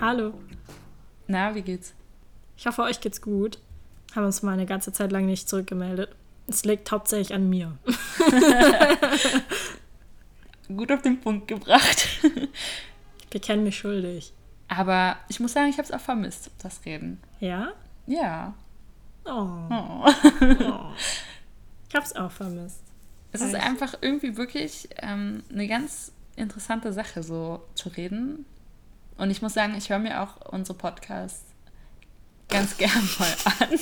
Hallo. Na, wie geht's? Ich hoffe, euch geht's gut. Haben uns mal eine ganze Zeit lang nicht zurückgemeldet. Es liegt hauptsächlich an mir. gut auf den Punkt gebracht. Wir kennen mich schuldig. Aber ich muss sagen, ich habe es auch vermisst, das Reden. Ja? Ja. Oh. Oh. oh. Ich habe es auch vermisst. Es ist einfach irgendwie wirklich ähm, eine ganz interessante Sache, so zu reden. Und ich muss sagen, ich höre mir auch unsere Podcasts ganz gern mal an.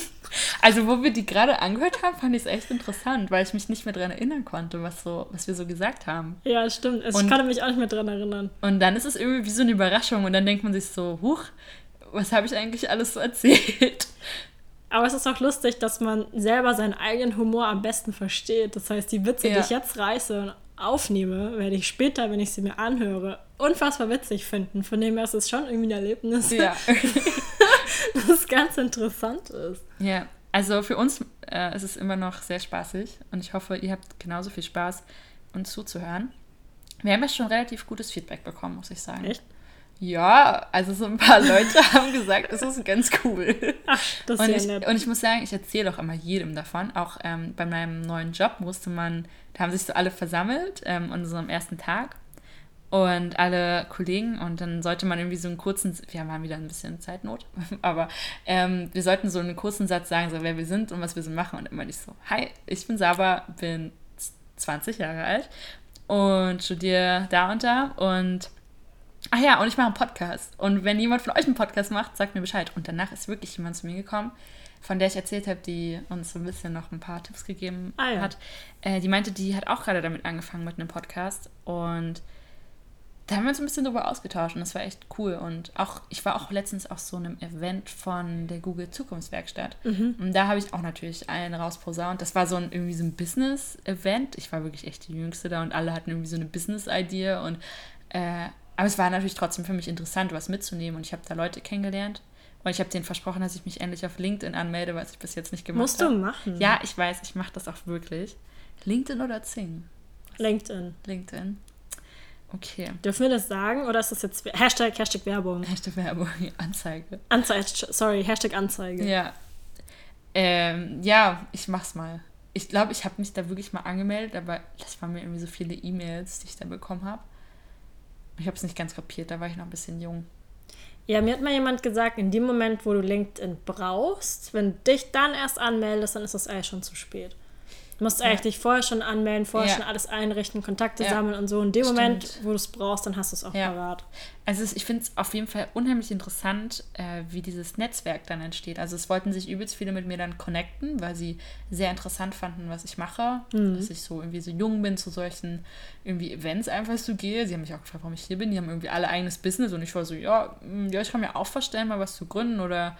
Also, wo wir die gerade angehört haben, fand ich es echt interessant, weil ich mich nicht mehr daran erinnern konnte, was, so, was wir so gesagt haben. Ja, stimmt. Also, Und- ich konnte mich auch nicht mehr dran erinnern. Und dann ist es irgendwie wie so eine Überraschung und dann denkt man sich so, huch, was habe ich eigentlich alles so erzählt? Aber es ist auch lustig, dass man selber seinen eigenen Humor am besten versteht. Das heißt, die Witze, Ja. die ich jetzt reiße aufnehme, werde ich später, wenn ich sie mir anhöre, unfassbar witzig finden. Von dem her ist es schon irgendwie ein Erlebnis, Ja. das ganz interessant ist. ja, also für uns äh, ist es immer noch sehr spaßig und ich hoffe, ihr habt genauso viel Spaß, uns zuzuhören. Wir haben ja schon relativ gutes Feedback bekommen, muss ich sagen. Echt? Ja, also so ein paar Leute haben gesagt, es ist ganz cool. Ach, das ist Und ja ich, nett. und ich muss sagen, ich erzähle auch immer jedem davon. Auch ähm, bei meinem neuen Job musste man, da haben sich so alle versammelt ähm, an unserem ersten Tag und alle Kollegen und dann sollte man irgendwie so einen kurzen, wir waren wieder ein bisschen Zeitnot, aber ähm, wir sollten so einen kurzen Satz sagen, so wer wir sind und was wir so machen und immer nicht so, hi, ich bin Saba, bin 20 Jahre alt und studiere da und da und Ach ja, und ich mache einen Podcast. Und wenn jemand von euch einen Podcast macht, sagt mir Bescheid. Und danach ist wirklich jemand zu mir gekommen, von der ich erzählt habe, die uns so ein bisschen noch ein paar Tipps gegeben Ah ja. hat. Äh, die meinte, die hat auch gerade damit angefangen mit einem Podcast. Und da haben wir uns ein bisschen drüber ausgetauscht und das war echt cool. Und auch, ich war auch letztens auf so einem Event von der Google Zukunftswerkstatt. Und da habe ich auch natürlich einen rausposaunt. Das war so ein irgendwie so ein Business-Event. Ich war wirklich echt die Jüngste da und alle hatten irgendwie so eine Business-Idee und äh, aber es war natürlich trotzdem für mich interessant, was mitzunehmen und ich habe da Leute kennengelernt und ich habe denen versprochen, dass ich mich endlich auf LinkedIn anmelde, was ich bis jetzt nicht gemacht Musst habe. du machen. Ja, ich weiß, ich mache das auch wirklich. LinkedIn oder Zing? LinkedIn. LinkedIn. Okay. Dürfen wir das sagen oder ist das jetzt Hashtag, Hashtag Werbung? Echte Werbung, Anzeige. Anzeige, sorry, Hashtag Anzeige. Ja. Ähm, ja, ich mach's mal. Ich glaube, ich habe mich da wirklich mal angemeldet, aber das waren mir irgendwie so viele E-Mails, die ich da bekommen habe. Ich habe es nicht ganz kapiert, da war ich noch ein bisschen jung. Ja, mir hat mal jemand gesagt, in dem Moment, wo du LinkedIn brauchst, wenn du dich dann erst anmeldest, dann ist das eigentlich schon zu spät. Du musst eigentlich dich vorher schon anmelden, vorher schon alles einrichten, Kontakte sammeln und so. In dem Moment, Stimmt. wo du es brauchst, dann hast du es auch parat. Also ich finde es auf jeden Fall unheimlich interessant, äh, wie dieses Netzwerk dann entsteht. Also es wollten sich übelst viele mit mir dann connecten, weil sie sehr interessant fanden, was ich mache. Dass ich so irgendwie so jung bin, zu solchen irgendwie Events einfach so gehe. Sie haben mich auch gefragt, warum ich hier bin. Die haben irgendwie alle eigenes Business und ich war so, ja, mm, ja, ich kann mir auch vorstellen, mal was zu gründen oder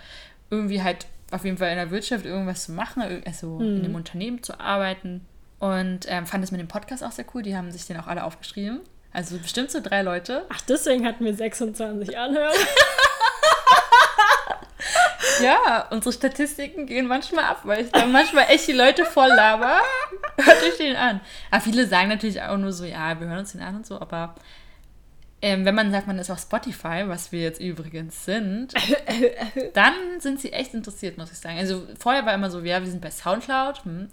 irgendwie halt auf jeden Fall in der Wirtschaft irgendwas zu machen, also in einem Unternehmen zu arbeiten. Und ähm, fand es mit dem Podcast auch sehr cool. Die haben sich den auch alle aufgeschrieben. Also bestimmt so drei Leute. Ach, deswegen hatten wir 26 Anhörer. Ja, unsere Statistiken gehen manchmal ab, weil ich dann manchmal echt die Leute voll laber. Hört euch den an. Aber viele sagen natürlich auch nur so, ja, wir hören uns den an und so, aber ähm, wenn man sagt, man ist auf Spotify, was wir jetzt übrigens sind, dann sind sie echt interessiert, muss ich sagen. Also vorher war immer so, ja, wir sind bei Soundcloud, hm,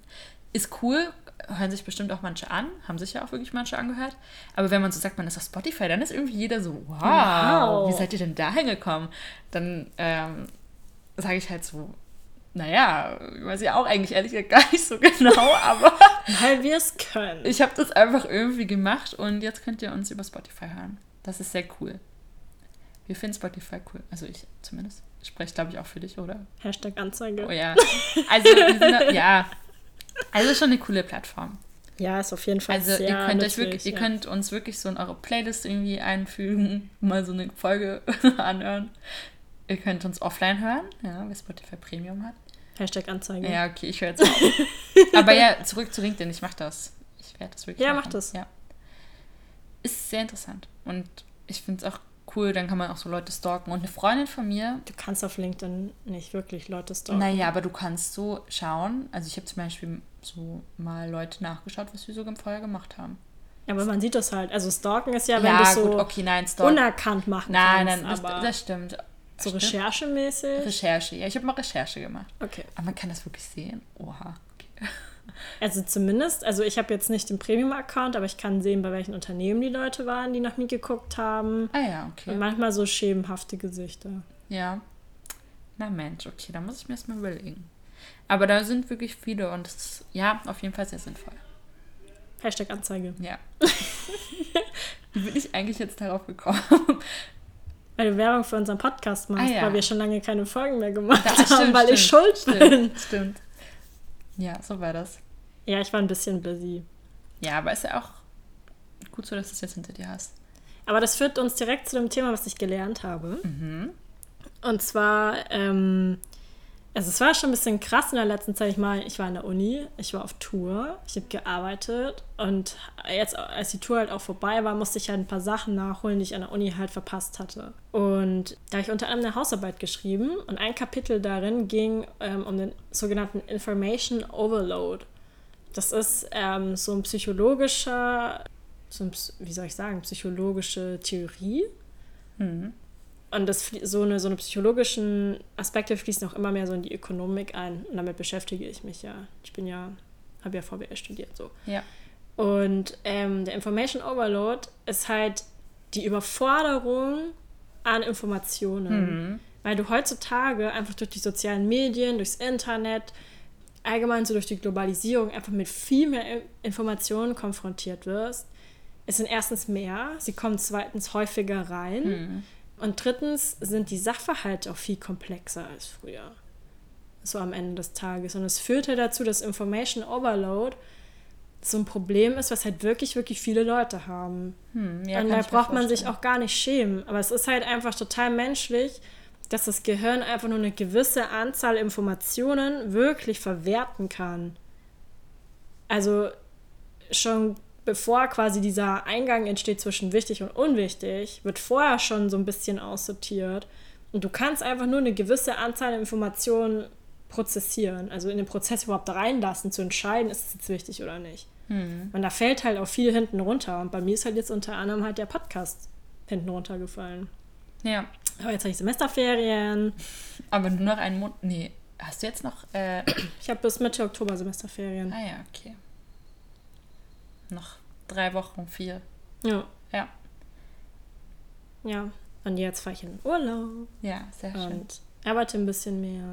ist cool, hören sich bestimmt auch manche an, haben sich ja auch wirklich manche angehört. Aber wenn man so sagt, man ist auf Spotify, dann ist irgendwie jeder so, wow, Wow. wie seid ihr denn da hingekommen? Dann ähm, sage ich halt so, naja, weiß ich auch eigentlich ehrlich gesagt gar nicht so genau, aber Weil wir es können. ich habe das einfach irgendwie gemacht und jetzt könnt ihr uns über Spotify hören. Das ist sehr cool. Wir finden Spotify cool. Also ich zumindest. Ich spreche, glaube ich, auch für dich, oder? Hashtag Anzeige. Oh ja. Also, sind, ja. Also schon eine coole Plattform. Ja, ist auf jeden Fall Also sehr ihr könnt euch wirklich, ihr ja. könnt uns wirklich so in eure Playlist irgendwie einfügen, mal so eine Folge anhören. Ihr könnt uns offline hören, ja, wer Spotify Premium hat. Hashtag Anzeige. Ja, okay, ich höre jetzt auf. Aber ja, zurück zu LinkedIn, ich mache das. Ich werde das wirklich Ja, machen. mach das. Ja. Ist sehr interessant. Und ich finde es auch cool, dann kann man auch so Leute stalken. Und eine Freundin von mir, Du kannst auf LinkedIn nicht wirklich Leute stalken. naja, aber du kannst so schauen. Also ich habe zum Beispiel so mal Leute nachgeschaut, was wir so vorher gemacht haben. aber man sieht das halt. Also Stalken ist ja, wenn Ja, du so gut, okay, nein, unerkannt machen Nein, kannst. nein, das, aber das stimmt. so Stimmt. recherchemäßig. Recherche. Ja, ich habe mal Recherche gemacht. Okay. Aber man kann das wirklich sehen. Oha. Okay. Also zumindest, also ich habe jetzt nicht den Premium-Account, aber ich kann sehen, bei welchen Unternehmen die Leute waren, die nach mir geguckt haben. Ah ja, Und okay. manchmal so schemenhafte Gesichter. Ja. Na Mensch, okay, da muss ich mir das mal überlegen. Aber da sind wirklich viele und es ist, ja, auf jeden Fall sehr sinnvoll. Hashtag Anzeige. Ja. Wie bin ich eigentlich jetzt darauf gekommen? Weil du Werbung für unseren Podcast machst, Ah, ja. weil wir schon lange keine Folgen mehr gemacht Ja, haben, stimmt, weil ich schuld stimmt, bin. Stimmt, stimmt. Ja, so war das. Ja, ich war ein bisschen busy. Ja, aber ist ja auch gut so, dass du es jetzt hinter dir hast. Aber das führt uns direkt zu dem Thema, was ich gelernt habe. Mhm. Und zwar, ähm, also es war schon ein bisschen krass in der letzten Zeit. Ich meine, ich war in der Uni, ich war auf Tour, ich habe gearbeitet und jetzt, als die Tour halt auch vorbei war, musste ich halt ein paar Sachen nachholen, die ich an der Uni halt verpasst hatte. Und da habe ich unter anderem eine Hausarbeit geschrieben und ein Kapitel darin ging ähm, um den sogenannten Information Overload. Das ist ähm, so ein psychologischer, so ein, wie soll ich sagen, psychologische Theorie. Mhm. Und das, so, eine, so eine psychologischen Aspekte fließen auch immer mehr so in die Ökonomik ein. Und damit beschäftige ich mich ja. Ich bin ja, habe ja VWL studiert so. Ja. Und ähm, der Information Overload ist halt die Überforderung an Informationen. Mhm. Weil du heutzutage einfach durch die sozialen Medien, durchs Internet, allgemein so durch die Globalisierung einfach mit viel mehr Informationen konfrontiert wirst. Es sind erstens mehr, sie kommen zweitens häufiger rein Mhm. und drittens sind die Sachverhalte auch viel komplexer als früher. So am Ende des Tages. Und es führt halt dazu, dass Information Overload so ein Problem ist, was halt wirklich, wirklich viele Leute haben. Hm, ja, und da braucht man sich auch gar nicht schämen. Aber es ist halt einfach total menschlich, dass das Gehirn einfach nur eine gewisse Anzahl Informationen wirklich verwerten kann. Also schon bevor quasi dieser Eingang entsteht zwischen wichtig und unwichtig, wird vorher schon so ein bisschen aussortiert. Und du kannst einfach nur eine gewisse Anzahl Informationen prozessieren, also in den Prozess überhaupt reinlassen, zu entscheiden, ist es jetzt wichtig oder nicht. Hm. Und da fällt halt auch viel hinten runter. Und bei mir ist halt jetzt unter anderem halt der Podcast hinten runtergefallen. Ja. Aber jetzt habe ich Semesterferien. Aber nur noch einen Monat. Nee, hast du jetzt noch. Äh, Ich habe bis Mitte Oktober Semesterferien. ah ja, okay. Noch drei Wochen, vier. Ja. Ja. Ja. Und jetzt fahre ich in den Urlaub Ja, sehr schön. und arbeite ein bisschen mehr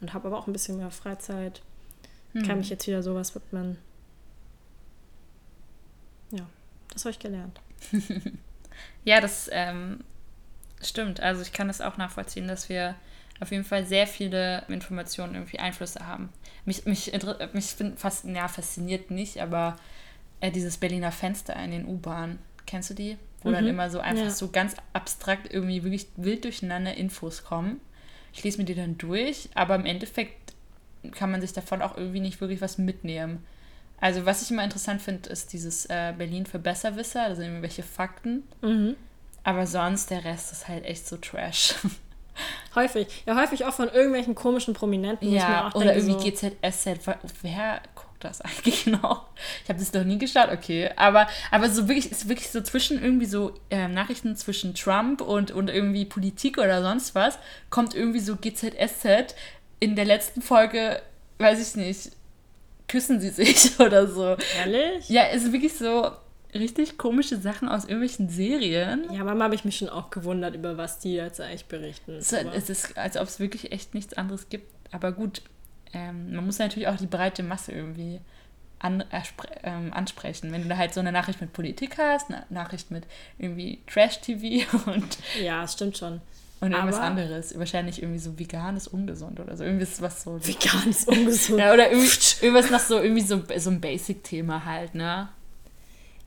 und habe aber auch ein bisschen mehr Freizeit. Hm. Kann mich jetzt wieder sowas widmen. Ja, das habe ich gelernt. Ja, das ähm, stimmt. Also ich kann das auch nachvollziehen, dass wir auf jeden Fall sehr viele Informationen irgendwie Einflüsse haben. Mich, mich, mich fast, ja, fasziniert nicht, aber äh, dieses Berliner Fenster in den U-Bahnen, kennst du die? Wo dann Mhm. immer so einfach Ja. so ganz abstrakt irgendwie wirklich wild durcheinander Infos kommen. Ich lese mir die dann durch, aber im Endeffekt kann man sich davon auch irgendwie nicht wirklich was mitnehmen. Also was ich immer interessant finde, ist dieses äh, Berlin für Besserwisser, da sind irgendwelche Fakten. Mhm. Aber sonst, der Rest ist halt echt so Trash. Häufig. Ja, häufig auch von irgendwelchen komischen Prominenten. ja, oder denke, irgendwie so, GZSZ. Wer guckt das eigentlich genau? Ich habe das noch nie geschaut, okay. Aber, aber so wirklich, ist wirklich so zwischen irgendwie so äh, Nachrichten zwischen Trump und, und irgendwie Politik oder sonst was, kommt irgendwie so GZSZ in der letzten Folge, weiß ich nicht, küssen sie sich oder so. Ehrlich? Ja, es ist wirklich so richtig komische Sachen aus irgendwelchen Serien. Ja, manchmal habe ich mich schon auch gewundert, über was die jetzt eigentlich berichten. So, es ist, als ob es wirklich echt nichts anderes gibt. Aber gut, ähm, man muss natürlich auch die breite Masse irgendwie an, ähm, ansprechen. Wenn du da halt so eine Nachricht mit Politik hast, eine Nachricht mit irgendwie Trash-TV und, ja, es stimmt schon. und irgendwas Aber- anderes. Wahrscheinlich irgendwie so vegan ist ungesund oder so. Irgendwas, was so. Vegan ist ungesund. Ja, oder irgendwas nach so, irgendwie so, so ein Basic-Thema halt, ne?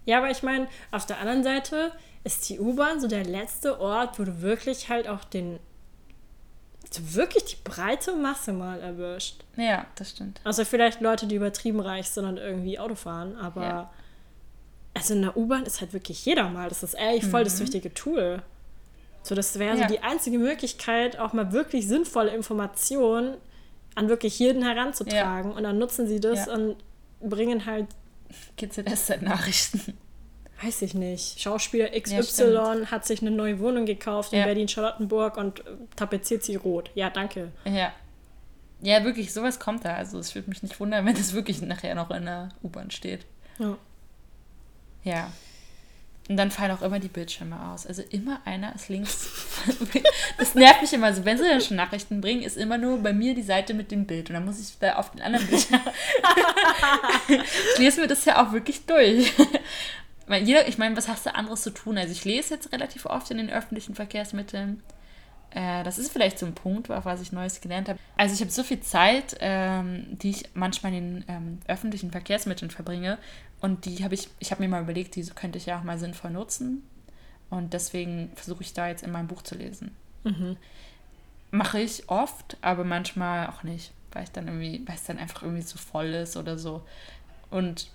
Ja, aber ich meine, auf der anderen Seite ist die U-Bahn so der letzte Ort, wo du wirklich halt auch den, so wirklich die breite Masse mal erwischt. Ja, das stimmt. Also vielleicht Leute, die übertrieben reich sind und irgendwie Auto fahren, aber Ja. also in der U-Bahn ist halt wirklich jeder mal. Das ist eigentlich voll das wichtige Tool. So, das wäre Mhm. Ja. so die einzige Möglichkeit, auch mal wirklich sinnvolle Informationen an wirklich jeden heranzutragen. Und dann nutzen sie das Ja. und bringen halt GZSZ-Nachrichten. weiß ich nicht, Schauspieler XY stimmt. hat sich eine neue Wohnung gekauft in Ja. Berlin-Charlottenburg und äh, tapeziert sie rot. Ja, danke. Ja. Ja, wirklich, sowas kommt da. Also es würde mich nicht wundern, wenn das wirklich nachher noch in der U-Bahn steht. Ja. Ja. Und dann fallen auch immer die Bildschirme aus. Also immer einer ist links. Das nervt mich immer so. Wenn sie dann schon Nachrichten bringen, ist immer nur bei mir die Seite mit dem Bild. Und dann muss ich da auf den anderen Bildschirm. ich lese mir das ja auch wirklich durch. Ich meine, was hast du anderes zu tun? Also ich lese jetzt relativ oft in den öffentlichen Verkehrsmitteln. Äh, das ist vielleicht so ein Punkt, auf was ich Neues gelernt habe. Also ich habe so viel Zeit, ähm, die ich manchmal in den ähm, öffentlichen Verkehrsmitteln verbringe. Und die habe ich, ich habe mir mal überlegt, die könnte ich ja auch mal sinnvoll nutzen. Und deswegen versuche ich da jetzt in meinem Buch zu lesen. Mache ich oft, aber manchmal auch nicht, weil ich dann irgendwie, weil es dann einfach irgendwie zu voll ist oder so. Und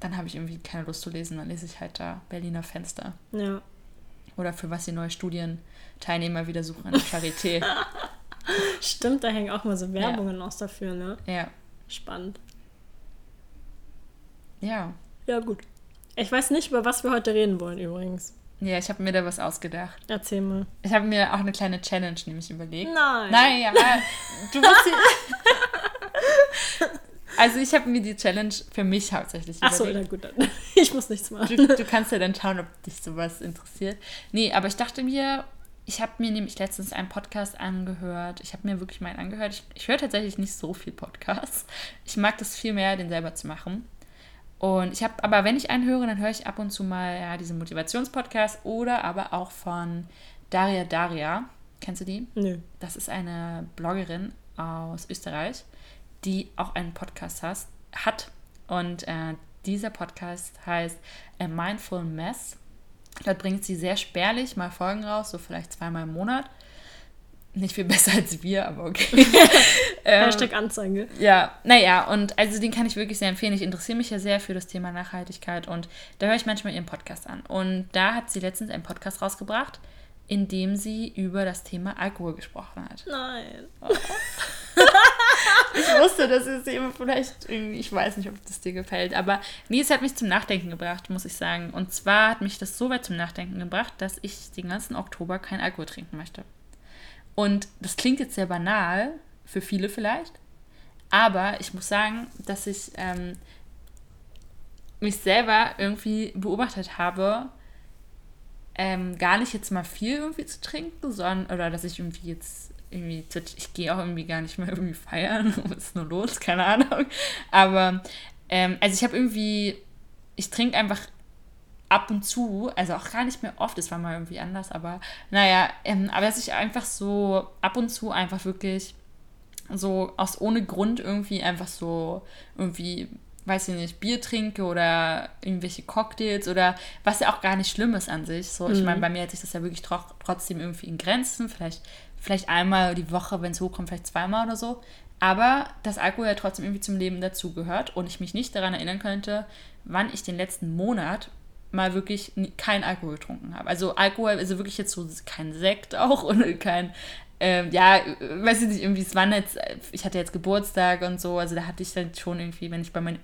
dann habe ich irgendwie keine Lust zu lesen, dann lese ich halt da Berliner Fenster. Ja. Oder für was die neue Studienteilnehmer wieder suchen an der Charité. Stimmt, da hängen auch mal so Werbungen aus dafür, ne? ja. Spannend. Ja. Ja, gut. Ich weiß nicht, über was wir heute reden wollen übrigens. Ja, ich habe mir da was ausgedacht. Erzähl mal. Ich habe mir auch eine kleine Challenge nämlich überlegt. Nein. Nein, aber du musst die. Also ich habe mir die Challenge für mich hauptsächlich Ach so, überlegt. na gut, dann. Ich muss nichts machen. Du, du kannst ja dann schauen, ob dich sowas interessiert. Nee, aber ich dachte mir, ich habe mir nämlich letztens einen Podcast angehört. Ich habe mir wirklich mal einen angehört. Ich, ich höre tatsächlich nicht so viel Podcasts. Ich mag das viel mehr, den selber zu machen. Und ich habe, aber wenn ich einen höre, dann höre ich ab und zu mal ja, diesen Motivationspodcast oder aber auch von Daria Daria. Kennst du die? Nö. Das ist eine Bloggerin aus Österreich, die auch einen Podcast has, hat. Und äh, dieser Podcast heißt A Mindful Mess. Dort bringt sie sehr spärlich mal Folgen raus, so vielleicht zweimal im Monat. Nicht viel besser als wir, aber okay. ähm, Hashtag Anzeige. ja, naja, und also den kann ich wirklich sehr empfehlen. Ich interessiere mich ja sehr für das Thema Nachhaltigkeit und da höre ich manchmal ihren Podcast an. Und da hat sie letztens einen Podcast rausgebracht, in dem sie über das Thema Alkohol gesprochen hat. Nein. Ich wusste, dass es eben vielleicht ich weiß nicht, ob das dir gefällt, aber nee, es hat mich zum Nachdenken gebracht, muss ich sagen. Und zwar hat mich das so weit zum Nachdenken gebracht, dass ich den ganzen Oktober kein Alkohol trinken möchte. Und das klingt jetzt sehr banal, für viele vielleicht, aber ich muss sagen, dass ich ähm, mich selber irgendwie beobachtet habe, ähm, gar nicht jetzt mal viel irgendwie zu trinken, sondern, oder dass ich irgendwie jetzt irgendwie, ich gehe auch irgendwie gar nicht mehr irgendwie feiern, was ist nur los, keine Ahnung. Aber, ähm, also ich habe irgendwie, ich trinke einfach ab und zu, also auch gar nicht mehr oft, es war mal irgendwie anders, aber naja, ähm, aber dass ich einfach so ab und zu einfach wirklich so aus ohne Grund irgendwie einfach so irgendwie, weiß ich nicht, Bier trinke oder irgendwelche Cocktails oder was ja auch gar nicht schlimm ist an sich. So, ich meine, bei mir hält sich das ja wirklich tro trotzdem irgendwie in Grenzen, vielleicht, vielleicht einmal die Woche, wenn es hochkommt, vielleicht zweimal oder so. Aber dass Alkohol ja trotzdem irgendwie zum Leben dazugehört und ich mich nicht daran erinnern könnte, wann ich den letzten Monat mal wirklich nie- kein Alkohol getrunken habe. Also Alkohol, also wirklich jetzt so kein Sekt auch und kein, ähm, ja, weiß ich nicht, irgendwie, es waren jetzt, ich hatte jetzt Geburtstag und so, also da hatte ich dann schon irgendwie, wenn ich bei meinen,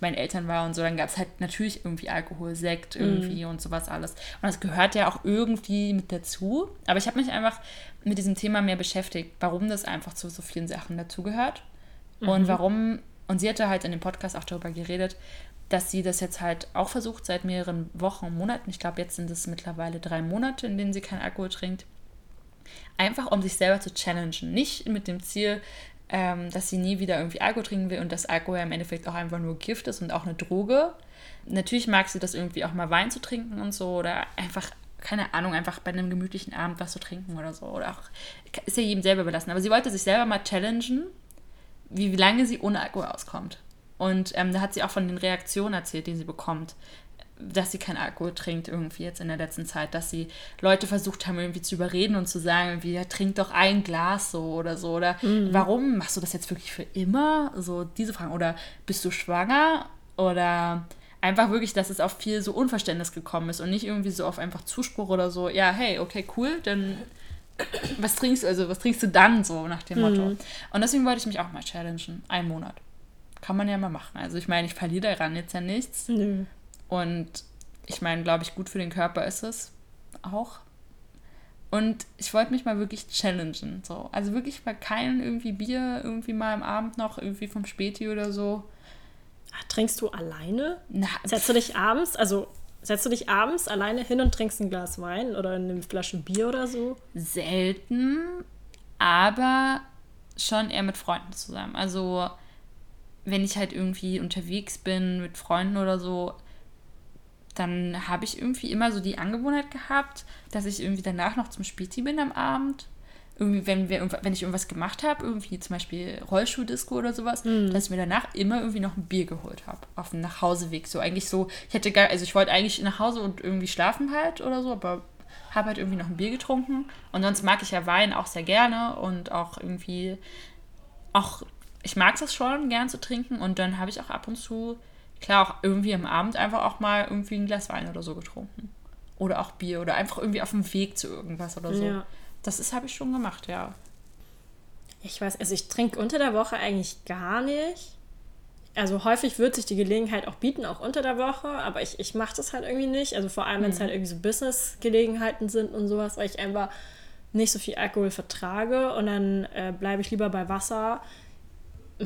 meinen Eltern war und so, dann gab es halt natürlich irgendwie Alkohol, Sekt irgendwie und sowas alles. Und das gehört ja auch irgendwie mit dazu. Aber ich habe mich einfach mit diesem Thema mehr beschäftigt, warum das einfach zu so vielen Sachen dazugehört und warum, und sie hatte halt in dem Podcast auch darüber geredet, dass sie das jetzt halt auch versucht seit mehreren Wochen und Monaten. Ich glaube, jetzt sind es mittlerweile drei Monate, in denen sie keinen Alkohol trinkt. Einfach um sich selber zu challengen. Nicht mit dem Ziel, ähm, dass sie nie wieder irgendwie Alkohol trinken will und dass Alkohol im Endeffekt auch einfach nur Gift ist und auch eine Droge. Natürlich mag sie das irgendwie auch mal Wein zu trinken und so oder einfach, keine Ahnung, einfach bei einem gemütlichen Abend was zu trinken oder so. Oder auch, ist ja jedem selber überlassen. Aber sie wollte sich selber mal challengen, wie, wie lange sie ohne Alkohol auskommt. Und ähm, da hat sie auch von den Reaktionen erzählt, die sie bekommt, dass sie keinen Alkohol trinkt irgendwie jetzt in der letzten Zeit, dass sie Leute versucht haben irgendwie zu überreden und zu sagen, irgendwie, ja, trink doch ein Glas so oder so oder warum machst du das jetzt wirklich für immer? So diese Fragen oder bist du schwanger oder einfach wirklich, dass es auf viel so Unverständnis gekommen ist und nicht irgendwie so auf einfach Zuspruch oder so, ja, hey, okay, cool, dann was trinkst du, also was trinkst du dann so nach dem Motto? Und deswegen wollte ich mich auch mal challengen, einen Monat. Kann man ja mal machen. Also ich meine, ich verliere daran jetzt ja nichts. Nö. Und ich meine, glaube ich, gut für den Körper ist es auch. Und ich wollte mich mal wirklich challengen. So. Also wirklich mal keinen irgendwie Bier irgendwie mal am Abend noch, irgendwie vom Späti oder so. Trinkst du alleine? Na, setzt du dich abends, also setzt du dich abends alleine hin und trinkst ein Glas Wein oder eine Flasche Bier oder so? Selten, aber schon eher mit Freunden zusammen. Also wenn ich halt irgendwie unterwegs bin mit Freunden oder so, dann habe ich irgendwie immer so die Angewohnheit gehabt, dass ich irgendwie danach noch zum Späti bin am Abend. Irgendwie, wenn, wir, wenn ich irgendwas gemacht habe, irgendwie zum Beispiel Rollschuhdisco oder sowas, mhm. dass ich mir danach immer irgendwie noch ein Bier geholt habe. Auf dem Nachhauseweg. So eigentlich so, ich hätte gar, also ich wollte eigentlich nach Hause und irgendwie schlafen halt oder so, aber habe halt irgendwie noch ein Bier getrunken. Und sonst mag ich ja Wein auch sehr gerne und auch irgendwie, auch, ich mag es schon, gern zu trinken. Und dann habe ich auch ab und zu klar auch irgendwie am Abend einfach auch mal irgendwie ein Glas Wein oder so getrunken. Oder auch Bier oder einfach irgendwie auf dem Weg zu irgendwas oder so. Ja. Das ist, habe ich schon gemacht, ja. Ich weiß, also ich trinke unter der Woche eigentlich gar nicht. Also häufig wird sich die Gelegenheit auch bieten, auch unter der Woche, aber ich, ich mache das halt irgendwie nicht. Also vor allem, wenn es mhm. halt irgendwie so Business-Gelegenheiten sind und sowas, weil ich einfach nicht so viel Alkohol vertrage und dann äh, bleibe ich lieber bei Wasser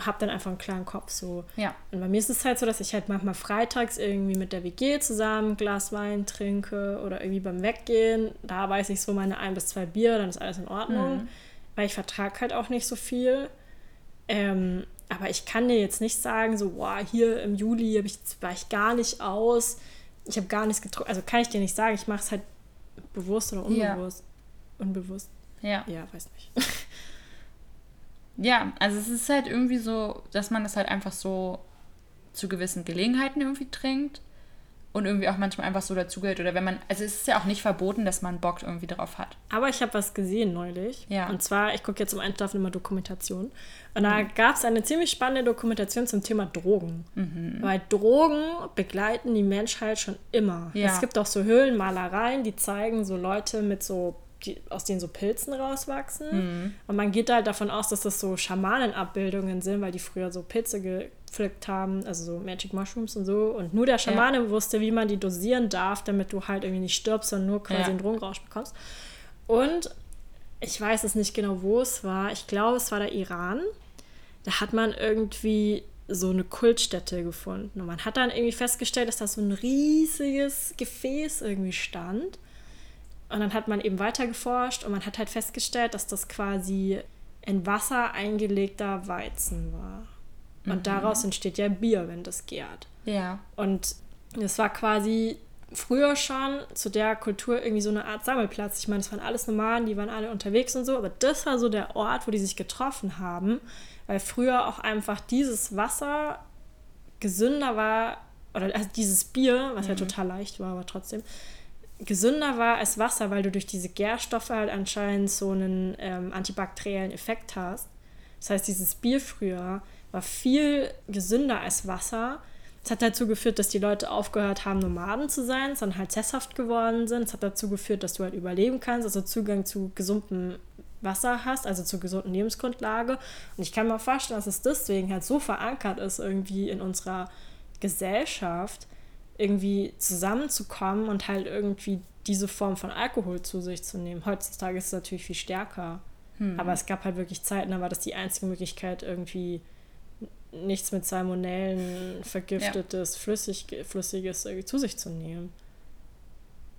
habe dann einfach einen klaren Kopf so. Ja. Und bei mir ist es halt so, dass ich halt manchmal freitags irgendwie mit der WG zusammen ein Glas Wein trinke oder irgendwie beim Weggehen. Da weiß ich so meine ein bis zwei Bier, dann ist alles in Ordnung. Mhm. Weil ich vertrage halt auch nicht so viel. Ähm, aber ich kann dir jetzt nicht sagen, so, boah, hier im Juli ich, war ich gar nicht aus. Ich habe gar nichts getrunken. Also kann ich dir nicht sagen, ich mache es halt bewusst oder unbewusst. Ja. Unbewusst. Ja. Ja, weiß nicht. Ja, also es ist halt irgendwie so, dass man das halt einfach so zu gewissen Gelegenheiten irgendwie trinkt und irgendwie auch manchmal einfach so dazugehört. Oder wenn man, also es ist ja auch nicht verboten, dass man Bock irgendwie drauf hat. Aber ich habe was gesehen neulich. Ja. Und zwar, ich gucke jetzt zum Einschlafen immer Dokumentation. Und da mhm. gab es eine ziemlich spannende Dokumentation zum Thema Drogen. Mhm. Weil Drogen begleiten die Menschheit schon immer. Ja. Es gibt auch so Höhlenmalereien, die zeigen so Leute mit so die, aus denen so Pilzen rauswachsen. Mhm. Und man geht halt davon aus, dass das so Schamanenabbildungen sind, weil die früher so Pilze gepflückt haben, also so Magic Mushrooms und so. Und nur der Schamane ja. wusste, wie man die dosieren darf, damit du halt irgendwie nicht stirbst, sondern nur quasi ja. einen Drogenrausch bekommst. Und ich weiß es nicht genau, wo es war. Ich glaube, es war der Iran. Da hat man irgendwie so eine Kultstätte gefunden. Und man hat dann irgendwie festgestellt, dass da so ein riesiges Gefäß irgendwie stand. Und dann hat man eben weiter geforscht und man hat halt festgestellt, dass das quasi in Wasser eingelegter Weizen war. Und mhm. daraus entsteht ja Bier, wenn das gärt. Ja. Und es war quasi früher schon zu der Kultur irgendwie so eine Art Sammelplatz. Ich meine, es waren alles Nomaden, die waren alle unterwegs und so, aber das war so der Ort, wo die sich getroffen haben, weil früher auch einfach dieses Wasser gesünder war, oder also dieses Bier, was mhm. ja total leicht war, aber trotzdem, gesünder war als Wasser, weil du durch diese Gärstoffe halt anscheinend so einen ähm, antibakteriellen Effekt hast. Das heißt, dieses Bier früher war viel gesünder als Wasser. Es hat dazu geführt, dass die Leute aufgehört haben, Nomaden zu sein, sondern halt sesshaft geworden sind. Es hat dazu geführt, dass du halt überleben kannst, also Zugang zu gesundem Wasser hast, also zur gesunden Lebensgrundlage. Und ich kann mir vorstellen, dass es deswegen halt so verankert ist irgendwie in unserer Gesellschaft, irgendwie zusammenzukommen und halt irgendwie diese Form von Alkohol zu sich zu nehmen. Heutzutage ist es natürlich viel stärker. Hm. Aber es gab halt wirklich Zeiten, da war das die einzige Möglichkeit, irgendwie nichts mit Salmonellen vergiftetes, ja. Flüssig, Flüssiges irgendwie zu sich zu nehmen.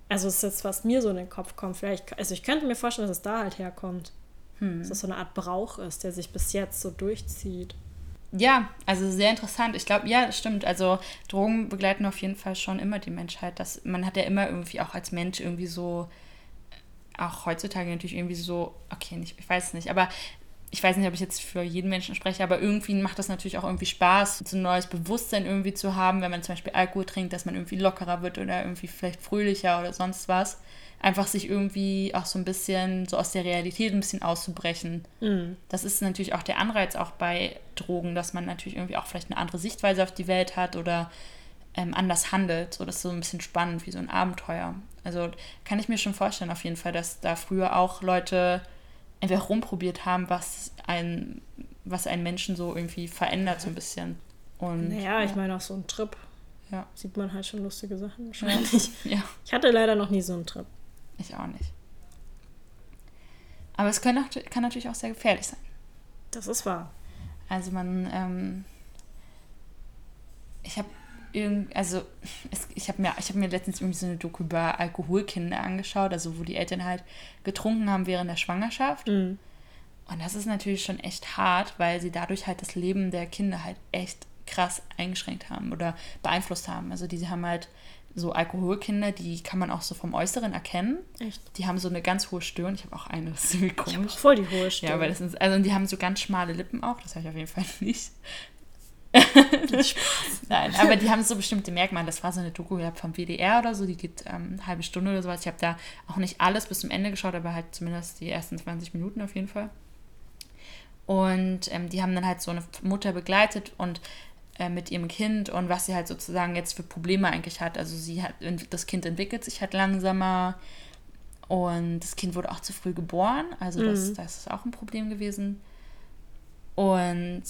Also es ist jetzt, was mir so in den Kopf kommt. Vielleicht, also ich könnte mir vorstellen, dass es da halt herkommt. Hm. Dass es so eine Art Brauch ist, der sich bis jetzt so durchzieht. Ja, also sehr interessant. Ich glaube, ja, stimmt. Also Drogen begleiten auf jeden Fall schon immer die Menschheit. Das, man hat ja immer irgendwie auch als Mensch irgendwie so, auch heutzutage natürlich irgendwie so, okay, nicht, ich weiß es nicht, aber ich weiß nicht, ob ich jetzt für jeden Menschen spreche, aber irgendwie macht das natürlich auch irgendwie Spaß, so ein neues Bewusstsein irgendwie zu haben, wenn man zum Beispiel Alkohol trinkt, dass man irgendwie lockerer wird oder irgendwie vielleicht fröhlicher oder sonst was einfach sich irgendwie auch so ein bisschen so aus der Realität ein bisschen auszubrechen. Mhm. Das ist natürlich auch der Anreiz auch bei Drogen, dass man natürlich irgendwie auch vielleicht eine andere Sichtweise auf die Welt hat oder ähm, anders handelt. So, das ist so ein bisschen spannend, wie so ein Abenteuer. Also kann ich mir schon vorstellen, auf jeden Fall, dass da früher auch Leute einfach rumprobiert haben, was ein, was einen Menschen so irgendwie verändert, so ein bisschen. Und, naja, ich meine auch so ein Trip. Ja. Sieht man halt schon lustige Sachen wahrscheinlich. Ja. Ich hatte leider noch nie so einen Trip. Ich auch nicht. Aber es kann, auch, kann natürlich auch sehr gefährlich sein. Das ist wahr. Also man, ähm, ich habe irgend, also es, ich habe mir, ich habe mir letztens irgendwie so eine Doku über Alkoholkinder angeschaut, also wo die Eltern halt getrunken haben während der Schwangerschaft. Mhm. Und das ist natürlich schon echt hart, weil sie dadurch halt das Leben der Kinder halt echt krass eingeschränkt haben oder beeinflusst haben. Also die haben halt so Alkoholkinder, die kann man auch so vom Äußeren erkennen. Echt? Die haben so eine ganz hohe Stirn. Ich habe auch eine, das ist irgendwie Ich habe komisch. auch voll die hohe Stimme. Ja, aber das ist, also die haben so ganz schmale Lippen auch, das habe ich auf jeden Fall nicht. Nein, aber die haben so bestimmte Merkmale. Das war so eine Doku ja, vom WDR oder so, die geht ähm, eine halbe Stunde oder sowas. Ich habe da auch nicht alles bis zum Ende geschaut, aber halt zumindest die ersten 20 Minuten auf jeden Fall. Und ähm, die haben dann halt so eine Mutter begleitet und äh, mit ihrem Kind und was sie halt sozusagen jetzt für Probleme eigentlich hat. Also sie hat, das Kind entwickelt sich halt langsamer und das Kind wurde auch zu früh geboren. Also das, Mhm. das ist auch ein Problem gewesen. Und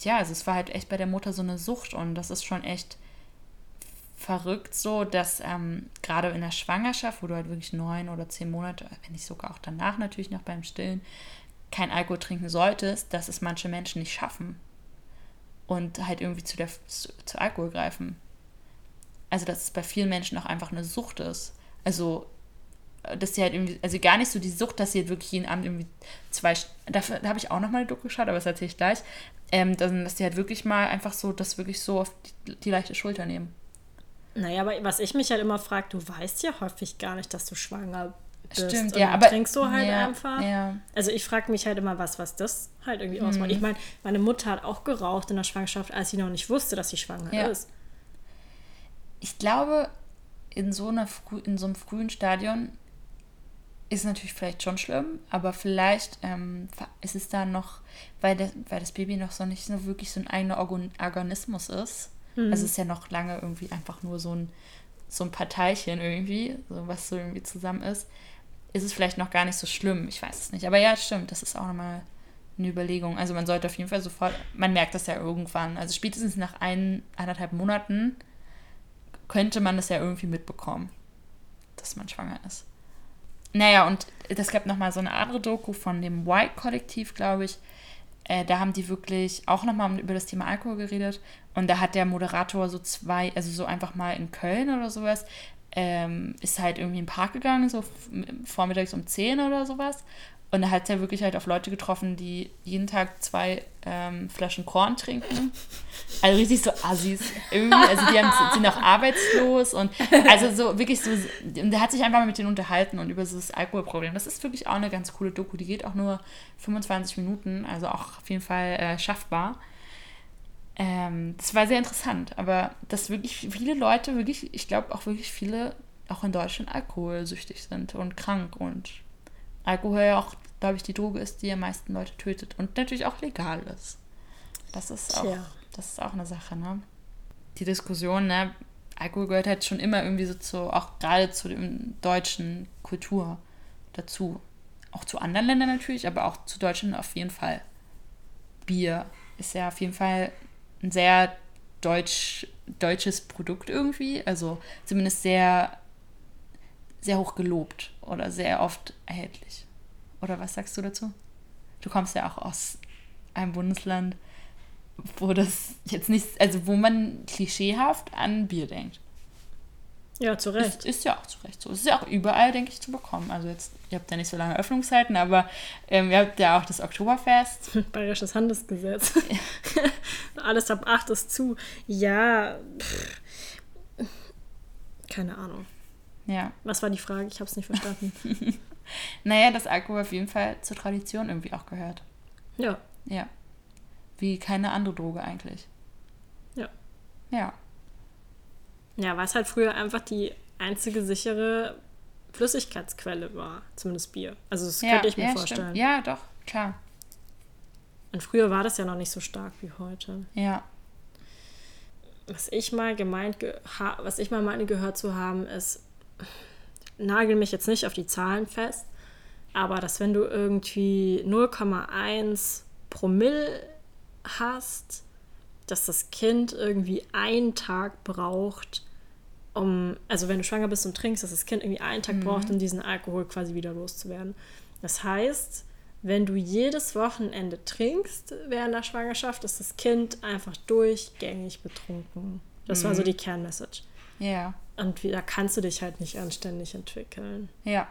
ja, also es war halt echt bei der Mutter so eine Sucht und das ist schon echt verrückt so, dass ähm, gerade in der Schwangerschaft, wo du halt wirklich neun oder zehn Monate, wenn nicht sogar auch danach natürlich noch beim Stillen, kein Alkohol trinken solltest, dass es manche Menschen nicht schaffen und halt irgendwie zu, der, zu, zu Alkohol greifen. Also dass es bei vielen Menschen auch einfach eine Sucht ist. Also dass sie halt irgendwie, also gar nicht so die Sucht, dass sie halt wirklich jeden Abend irgendwie zwei, dafür, da habe ich auch nochmal eine Doku geschaut, aber das erzähle ich gleich, ähm, dann, dass sie halt wirklich mal einfach so, das wirklich so auf die, die leichte Schulter nehmen. Naja, aber was ich mich halt immer frage, du weißt ja häufig gar nicht, dass du schwanger bist. Stimmt, und ja, aber- trinkst du halt ja, einfach. ja. Also ich frage mich halt immer, was, was das halt irgendwie ausmacht. Mhm. Ich meine, meine Mutter hat auch geraucht in der Schwangerschaft, als sie noch nicht wusste, dass sie schwanger Ja. ist. Ich glaube, in so, einer frü in so einem frühen Stadion ist natürlich vielleicht schon schlimm, aber vielleicht ähm, ist es da noch, weil, der, weil das Baby noch so nicht so wirklich so ein eigener Organ Organismus ist. Mhm. Also es ist ja noch lange irgendwie einfach nur so ein, so ein paar Teilchen irgendwie, so was so irgendwie zusammen ist. Ist es vielleicht noch gar nicht so schlimm, ich weiß es nicht. Aber ja, stimmt, das ist auch nochmal eine Überlegung. Also man sollte auf jeden Fall sofort, man merkt das ja irgendwann, also spätestens nach ein, eineinhalb Monaten könnte man das ja irgendwie mitbekommen, dass man schwanger ist. Naja, und es gab nochmal so eine andere Doku von dem White-Kollektiv, glaube ich. Äh, da haben die wirklich auch nochmal über das Thema Alkohol geredet. Und da hat der Moderator so zwei, also so einfach mal in Köln oder sowas, ähm, ist halt irgendwie im Park gegangen, so vormittags um 10 oder sowas. Und da hat er wirklich halt auf Leute getroffen, die jeden Tag zwei ähm, Flaschen Korn trinken. Also richtig so Assis irgendwie. Also die haben, sind auch arbeitslos und also so wirklich so. Und der hat sich einfach mal mit denen unterhalten und über dieses Alkoholproblem. Das ist wirklich auch eine ganz coole Doku. Die geht auch nur 25 Minuten, also auch auf jeden Fall äh, schaffbar. Ähm, das war sehr interessant, aber dass wirklich viele Leute, wirklich, ich glaube auch wirklich viele auch in Deutschland alkoholsüchtig sind und krank und Alkohol ja auch, glaube ich, die Droge ist, die am meisten Leute tötet und natürlich auch legal ist. Das ist auch, Tja. das ist auch eine Sache, ne? Die Diskussion, ne? Alkohol gehört halt schon immer irgendwie so zu, auch gerade zu dem deutschen Kultur dazu. Auch zu anderen Ländern natürlich, aber auch zu Deutschland auf jeden Fall. Bier ist ja auf jeden Fall ein sehr deutsch, deutsches Produkt irgendwie. Also zumindest sehr, sehr hoch gelobt oder sehr oft erhältlich. Oder was sagst du dazu? Du kommst ja auch aus einem Bundesland, wo das jetzt nicht, also wo man klischeehaft an Bier denkt. Ja, zu Recht. Ist, ist ja auch zu Recht so. Es ist ja auch überall, denke ich, zu bekommen. Also jetzt, ihr habt ja nicht so lange Öffnungszeiten, aber ähm, ihr habt ja auch das Oktoberfest. Bayerisches Handelsgesetz. Alles ab 8 ist zu. Ja, pff. keine Ahnung. Ja. Was war die Frage? Ich habe es nicht verstanden. Naja, dass Alkohol auf jeden Fall zur Tradition irgendwie auch gehört. ja, Ja. Wie keine andere Droge eigentlich. ja. Ja. Ja, weil es halt früher einfach die einzige sichere Flüssigkeitsquelle war. Zumindest Bier. Also das ja, könnte ich mir ja, vorstellen. Stimmt. Ja, doch, klar. Und früher war das ja noch nicht so stark wie heute. Ja. Was ich mal gemeint, was ich mal meine gehört zu haben, ist, nagel mich jetzt nicht auf die Zahlen fest, aber dass wenn du irgendwie 0,1 Promille hast, dass das Kind irgendwie einen Tag braucht, um, also wenn du schwanger bist und trinkst, dass das Kind irgendwie einen Tag mhm. braucht, um diesen Alkohol quasi wieder loszuwerden. Das heißt, wenn du jedes Wochenende trinkst während der Schwangerschaft, ist das Kind einfach durchgängig betrunken. Das mhm. war so mhm. die Kernmessage. Ja. Und da kannst du dich halt nicht anständig entwickeln. Ja.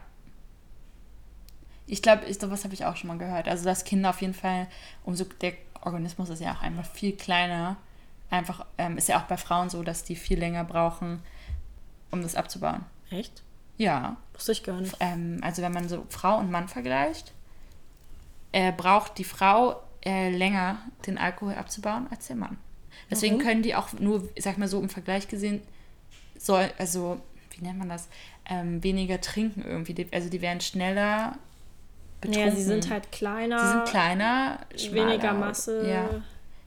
Ich glaube, sowas habe ich auch schon mal gehört. Also, dass Kinder auf jeden Fall, umso der Organismus ist ja auch einmal viel kleiner. Einfach ähm, ist ja auch bei Frauen so, dass die viel länger brauchen, um das abzubauen. Echt? Ja. Wusste ich gar nicht. Ähm, also, wenn man so Frau und Mann vergleicht, äh, braucht die Frau äh, länger, den Alkohol abzubauen, als der Mann. Deswegen Warum? können die auch nur, sag mal so im Vergleich gesehen, soll, also, wie nennt man das, ähm, weniger trinken irgendwie. Also die werden schneller betrunken. Ja, sie sind halt kleiner. Sie sind kleiner, schmaler, weniger Masse, ja.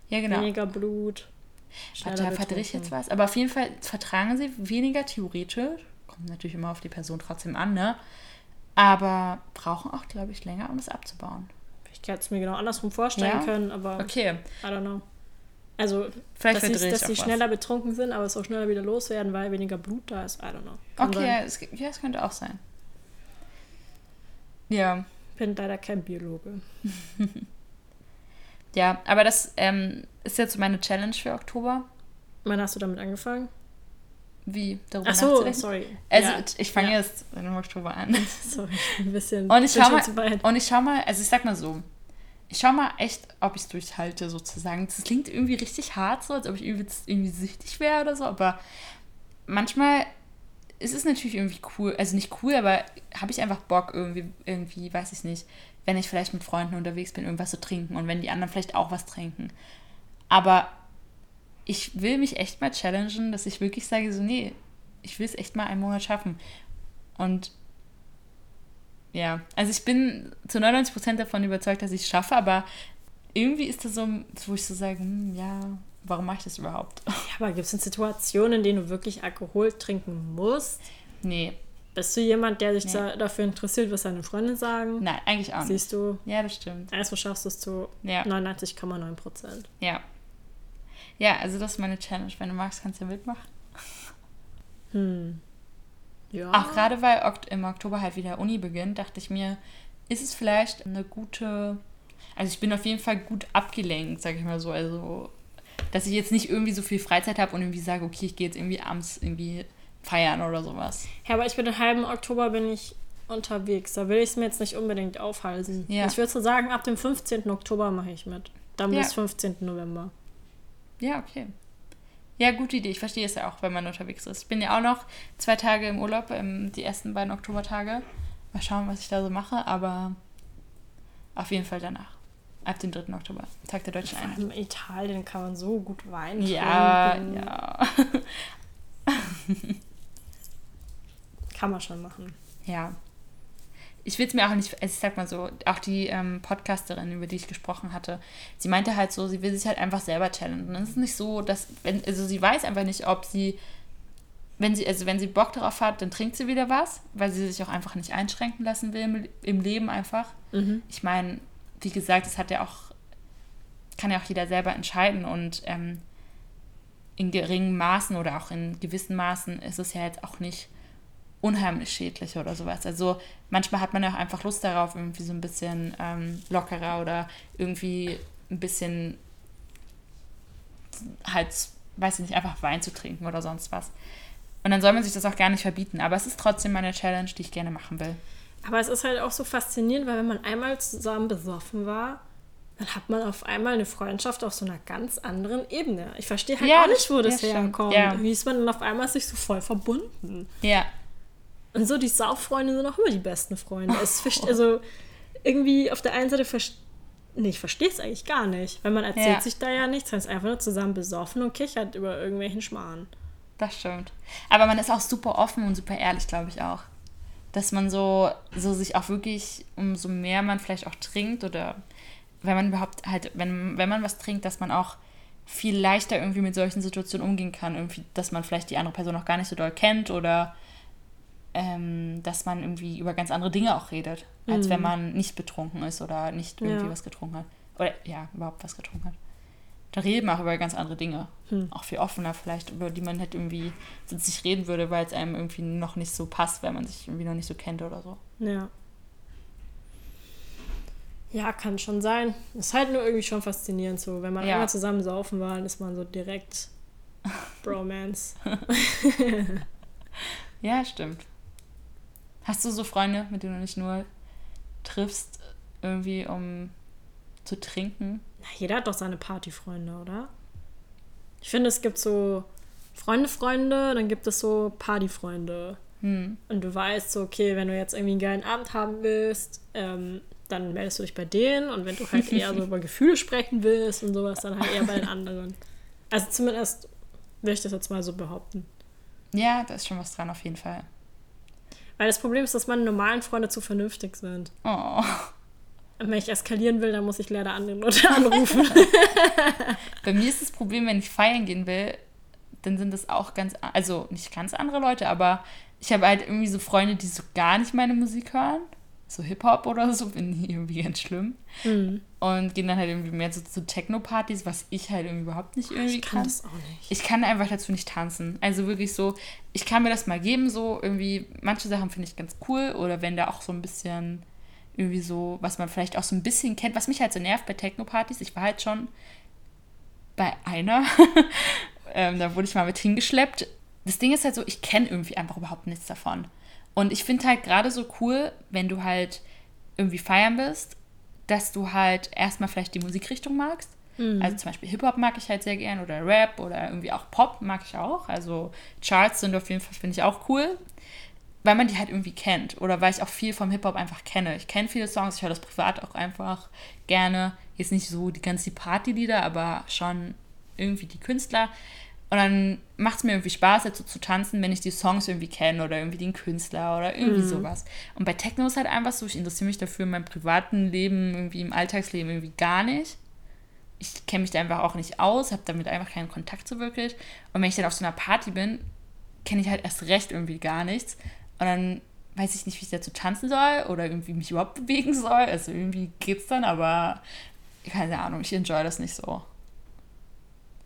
Ja, genau. weniger Blut. Warte, verdrehe ich jetzt was. Aber auf jeden Fall vertragen sie weniger theoretisch. Kommt natürlich immer auf die Person trotzdem an, ne? Aber brauchen auch, glaube ich, länger, um es abzubauen. Ich hätte es mir genau andersrum vorstellen ja? können, aber. Okay. I don't know. Also, Vielleicht dass, sie, dass sie schneller was. betrunken sind, aber es auch schneller wieder loswerden, weil weniger Blut da ist. I don't know. Kann okay, ja es, ja, es könnte auch sein. Ja. Bin leider kein Biologe. ja, aber das ähm, ist jetzt meine Challenge für Oktober. Wann hast du damit angefangen? Wie? Darüber Ach so, sorry. Also ja. ich fange ja. jetzt im Oktober an. Sorry, ein bisschen. Und ich schau mal, und ich schau mal, also ich sag mal so, ich schau mal echt, ob ich es durchhalte, sozusagen. Das klingt irgendwie richtig hart, so als ob ich irgendwie, irgendwie süchtig wäre oder so, aber manchmal ist es natürlich irgendwie cool, also nicht cool, aber habe ich einfach Bock, irgendwie, irgendwie, weiß ich nicht, wenn ich vielleicht mit Freunden unterwegs bin, irgendwas zu trinken und wenn die anderen vielleicht auch was trinken. Aber ich will mich echt mal challengen, dass ich wirklich sage, so, nee, ich will es echt mal einen Monat schaffen. Und ja, also ich bin zu 99% davon überzeugt, dass ich es schaffe, aber irgendwie ist das so, wo ich so sage, hm, ja, warum mache ich das überhaupt? Ja, aber gibt es denn Situationen, in denen du wirklich Alkohol trinken musst? Nee. Bist du jemand, der sich nee. dafür interessiert, was deine Freunde sagen? Nein, eigentlich auch nicht. Siehst du? Ja, das stimmt. Also schaffst du es zu ja. 99,9 Prozent. Ja. Ja, also das ist meine Challenge. Wenn du magst, kannst du ja mitmachen. Hm. Ja. Auch gerade weil im Oktober halt wieder Uni beginnt, dachte ich mir, ist es vielleicht eine gute. Also ich bin auf jeden Fall gut abgelenkt, sag ich mal so. Also, dass ich jetzt nicht irgendwie so viel Freizeit habe und irgendwie sage, okay, ich gehe jetzt irgendwie abends irgendwie feiern oder sowas. Ja, aber ich bin den halben Oktober bin ich unterwegs. Da will ich es mir jetzt nicht unbedingt aufhalten. Ja. Ich würde so sagen, ab dem 15. Oktober mache ich mit. Dann ja. bis 15. November. Ja, okay. Ja, gute Idee. Ich verstehe es ja auch, wenn man unterwegs ist. Ich bin ja auch noch zwei Tage im Urlaub, ähm, die ersten beiden Oktobertage. Mal schauen, was ich da so mache, aber auf jeden Fall danach. Ab dem 3. Oktober, Tag der Deutschen Einheit. In Italien kann man so gut Wein ja, trinken. Ja, kann man schon machen. Ja ich will es mir auch nicht, also ich sag mal so, auch die ähm, Podcasterin, über die ich gesprochen hatte, sie meinte halt so, sie will sich halt einfach selber challengen. es ist nicht so, dass, wenn, also sie weiß einfach nicht, ob sie, wenn sie, also wenn sie Bock darauf hat, dann trinkt sie wieder was, weil sie sich auch einfach nicht einschränken lassen will im, im Leben einfach. Mhm. Ich meine, wie gesagt, das hat ja auch, kann ja auch jeder selber entscheiden und ähm, in geringen Maßen oder auch in gewissen Maßen ist es ja jetzt auch nicht unheimlich schädlich oder sowas. Also manchmal hat man ja auch einfach Lust darauf, irgendwie so ein bisschen ähm, lockerer oder irgendwie ein bisschen halt, weiß ich nicht, einfach Wein zu trinken oder sonst was. Und dann soll man sich das auch gar nicht verbieten. Aber es ist trotzdem meine Challenge, die ich gerne machen will. Aber es ist halt auch so faszinierend, weil wenn man einmal zusammen besoffen war, dann hat man auf einmal eine Freundschaft auf so einer ganz anderen Ebene. Ich verstehe halt ja, auch nicht, wo das ja, herkommt. Ja. Wie ist man dann auf einmal sich so voll verbunden? Ja, und so, die Sauffreunde sind auch immer die besten Freunde. Es oh. also irgendwie auf der einen Seite verstehe Nee, ich verstehe es eigentlich gar nicht. Weil man erzählt ja. sich da ja nichts, man ist einfach nur zusammen besoffen und kichert über irgendwelchen Schmarrn. Das stimmt. Aber man ist auch super offen und super ehrlich, glaube ich auch. Dass man so, so sich auch wirklich, umso mehr man vielleicht auch trinkt oder wenn man überhaupt halt, wenn, wenn man was trinkt, dass man auch viel leichter irgendwie mit solchen Situationen umgehen kann. Irgendwie, dass man vielleicht die andere Person auch gar nicht so doll kennt oder ähm, dass man irgendwie über ganz andere Dinge auch redet, als mhm. wenn man nicht betrunken ist oder nicht irgendwie ja. was getrunken hat. Oder ja, überhaupt was getrunken hat. da reden wir auch über ganz andere Dinge. Hm. Auch viel offener vielleicht, über die man halt irgendwie sonst nicht reden würde, weil es einem irgendwie noch nicht so passt, weil man sich irgendwie noch nicht so kennt oder so. Ja. Ja, kann schon sein. Ist halt nur irgendwie schon faszinierend so. Wenn man ja. einmal zusammen saufen war, dann ist man so direkt Bromance. ja, stimmt. Hast du so Freunde, mit denen du nicht nur triffst, irgendwie um zu trinken? Na, jeder hat doch seine Partyfreunde, oder? Ich finde, es gibt so Freunde, Freunde, dann gibt es so Partyfreunde. Hm. Und du weißt so, okay, wenn du jetzt irgendwie einen geilen Abend haben willst, ähm, dann meldest du dich bei denen und wenn du halt eher so über Gefühle sprechen willst und sowas, dann halt eher bei den anderen. Also zumindest will ich das jetzt mal so behaupten. Ja, da ist schon was dran auf jeden Fall. Weil das Problem ist, dass meine normalen Freunde zu vernünftig sind. Oh. Und wenn ich eskalieren will, dann muss ich leider andere Leute anrufen. bei mir ist das Problem, wenn ich feiern gehen will, dann sind das auch ganz, also nicht ganz andere Leute, aber ich habe halt irgendwie so Freunde, die so gar nicht meine Musik hören so Hip-Hop oder so, finde ich irgendwie ganz schlimm. Mhm. Und gehen dann halt irgendwie mehr so zu Techno-Partys, was ich halt irgendwie überhaupt nicht irgendwie ich kann. kann. Das auch nicht. Ich kann einfach dazu nicht tanzen. Also wirklich so, ich kann mir das mal geben, so irgendwie, manche Sachen finde ich ganz cool oder wenn da auch so ein bisschen irgendwie so, was man vielleicht auch so ein bisschen kennt, was mich halt so nervt bei Techno-Partys, ich war halt schon bei einer, ähm, da wurde ich mal mit hingeschleppt. Das Ding ist halt so, ich kenne irgendwie einfach überhaupt nichts davon. Und ich finde halt gerade so cool, wenn du halt irgendwie feiern bist, dass du halt erstmal vielleicht die Musikrichtung magst. Mhm. Also zum Beispiel Hip-Hop mag ich halt sehr gern oder Rap oder irgendwie auch Pop mag ich auch. Also Charts sind auf jeden Fall, finde ich auch cool. Weil man die halt irgendwie kennt oder weil ich auch viel vom Hip-Hop einfach kenne. Ich kenne viele Songs, ich höre das privat auch einfach gerne. Jetzt nicht so die ganzen Partylieder, aber schon irgendwie die Künstler. Und dann macht es mir irgendwie Spaß, dazu zu tanzen, wenn ich die Songs irgendwie kenne oder irgendwie den Künstler oder irgendwie mhm. sowas. Und bei Techno ist halt einfach so, ich interessiere mich dafür in meinem privaten Leben, irgendwie im Alltagsleben irgendwie gar nicht. Ich kenne mich da einfach auch nicht aus, habe damit einfach keinen Kontakt so wirklich. Und wenn ich dann auf so einer Party bin, kenne ich halt erst recht irgendwie gar nichts. Und dann weiß ich nicht, wie ich dazu tanzen soll oder irgendwie mich überhaupt bewegen soll. Also irgendwie geht's dann, aber keine Ahnung, ich enjoy das nicht so.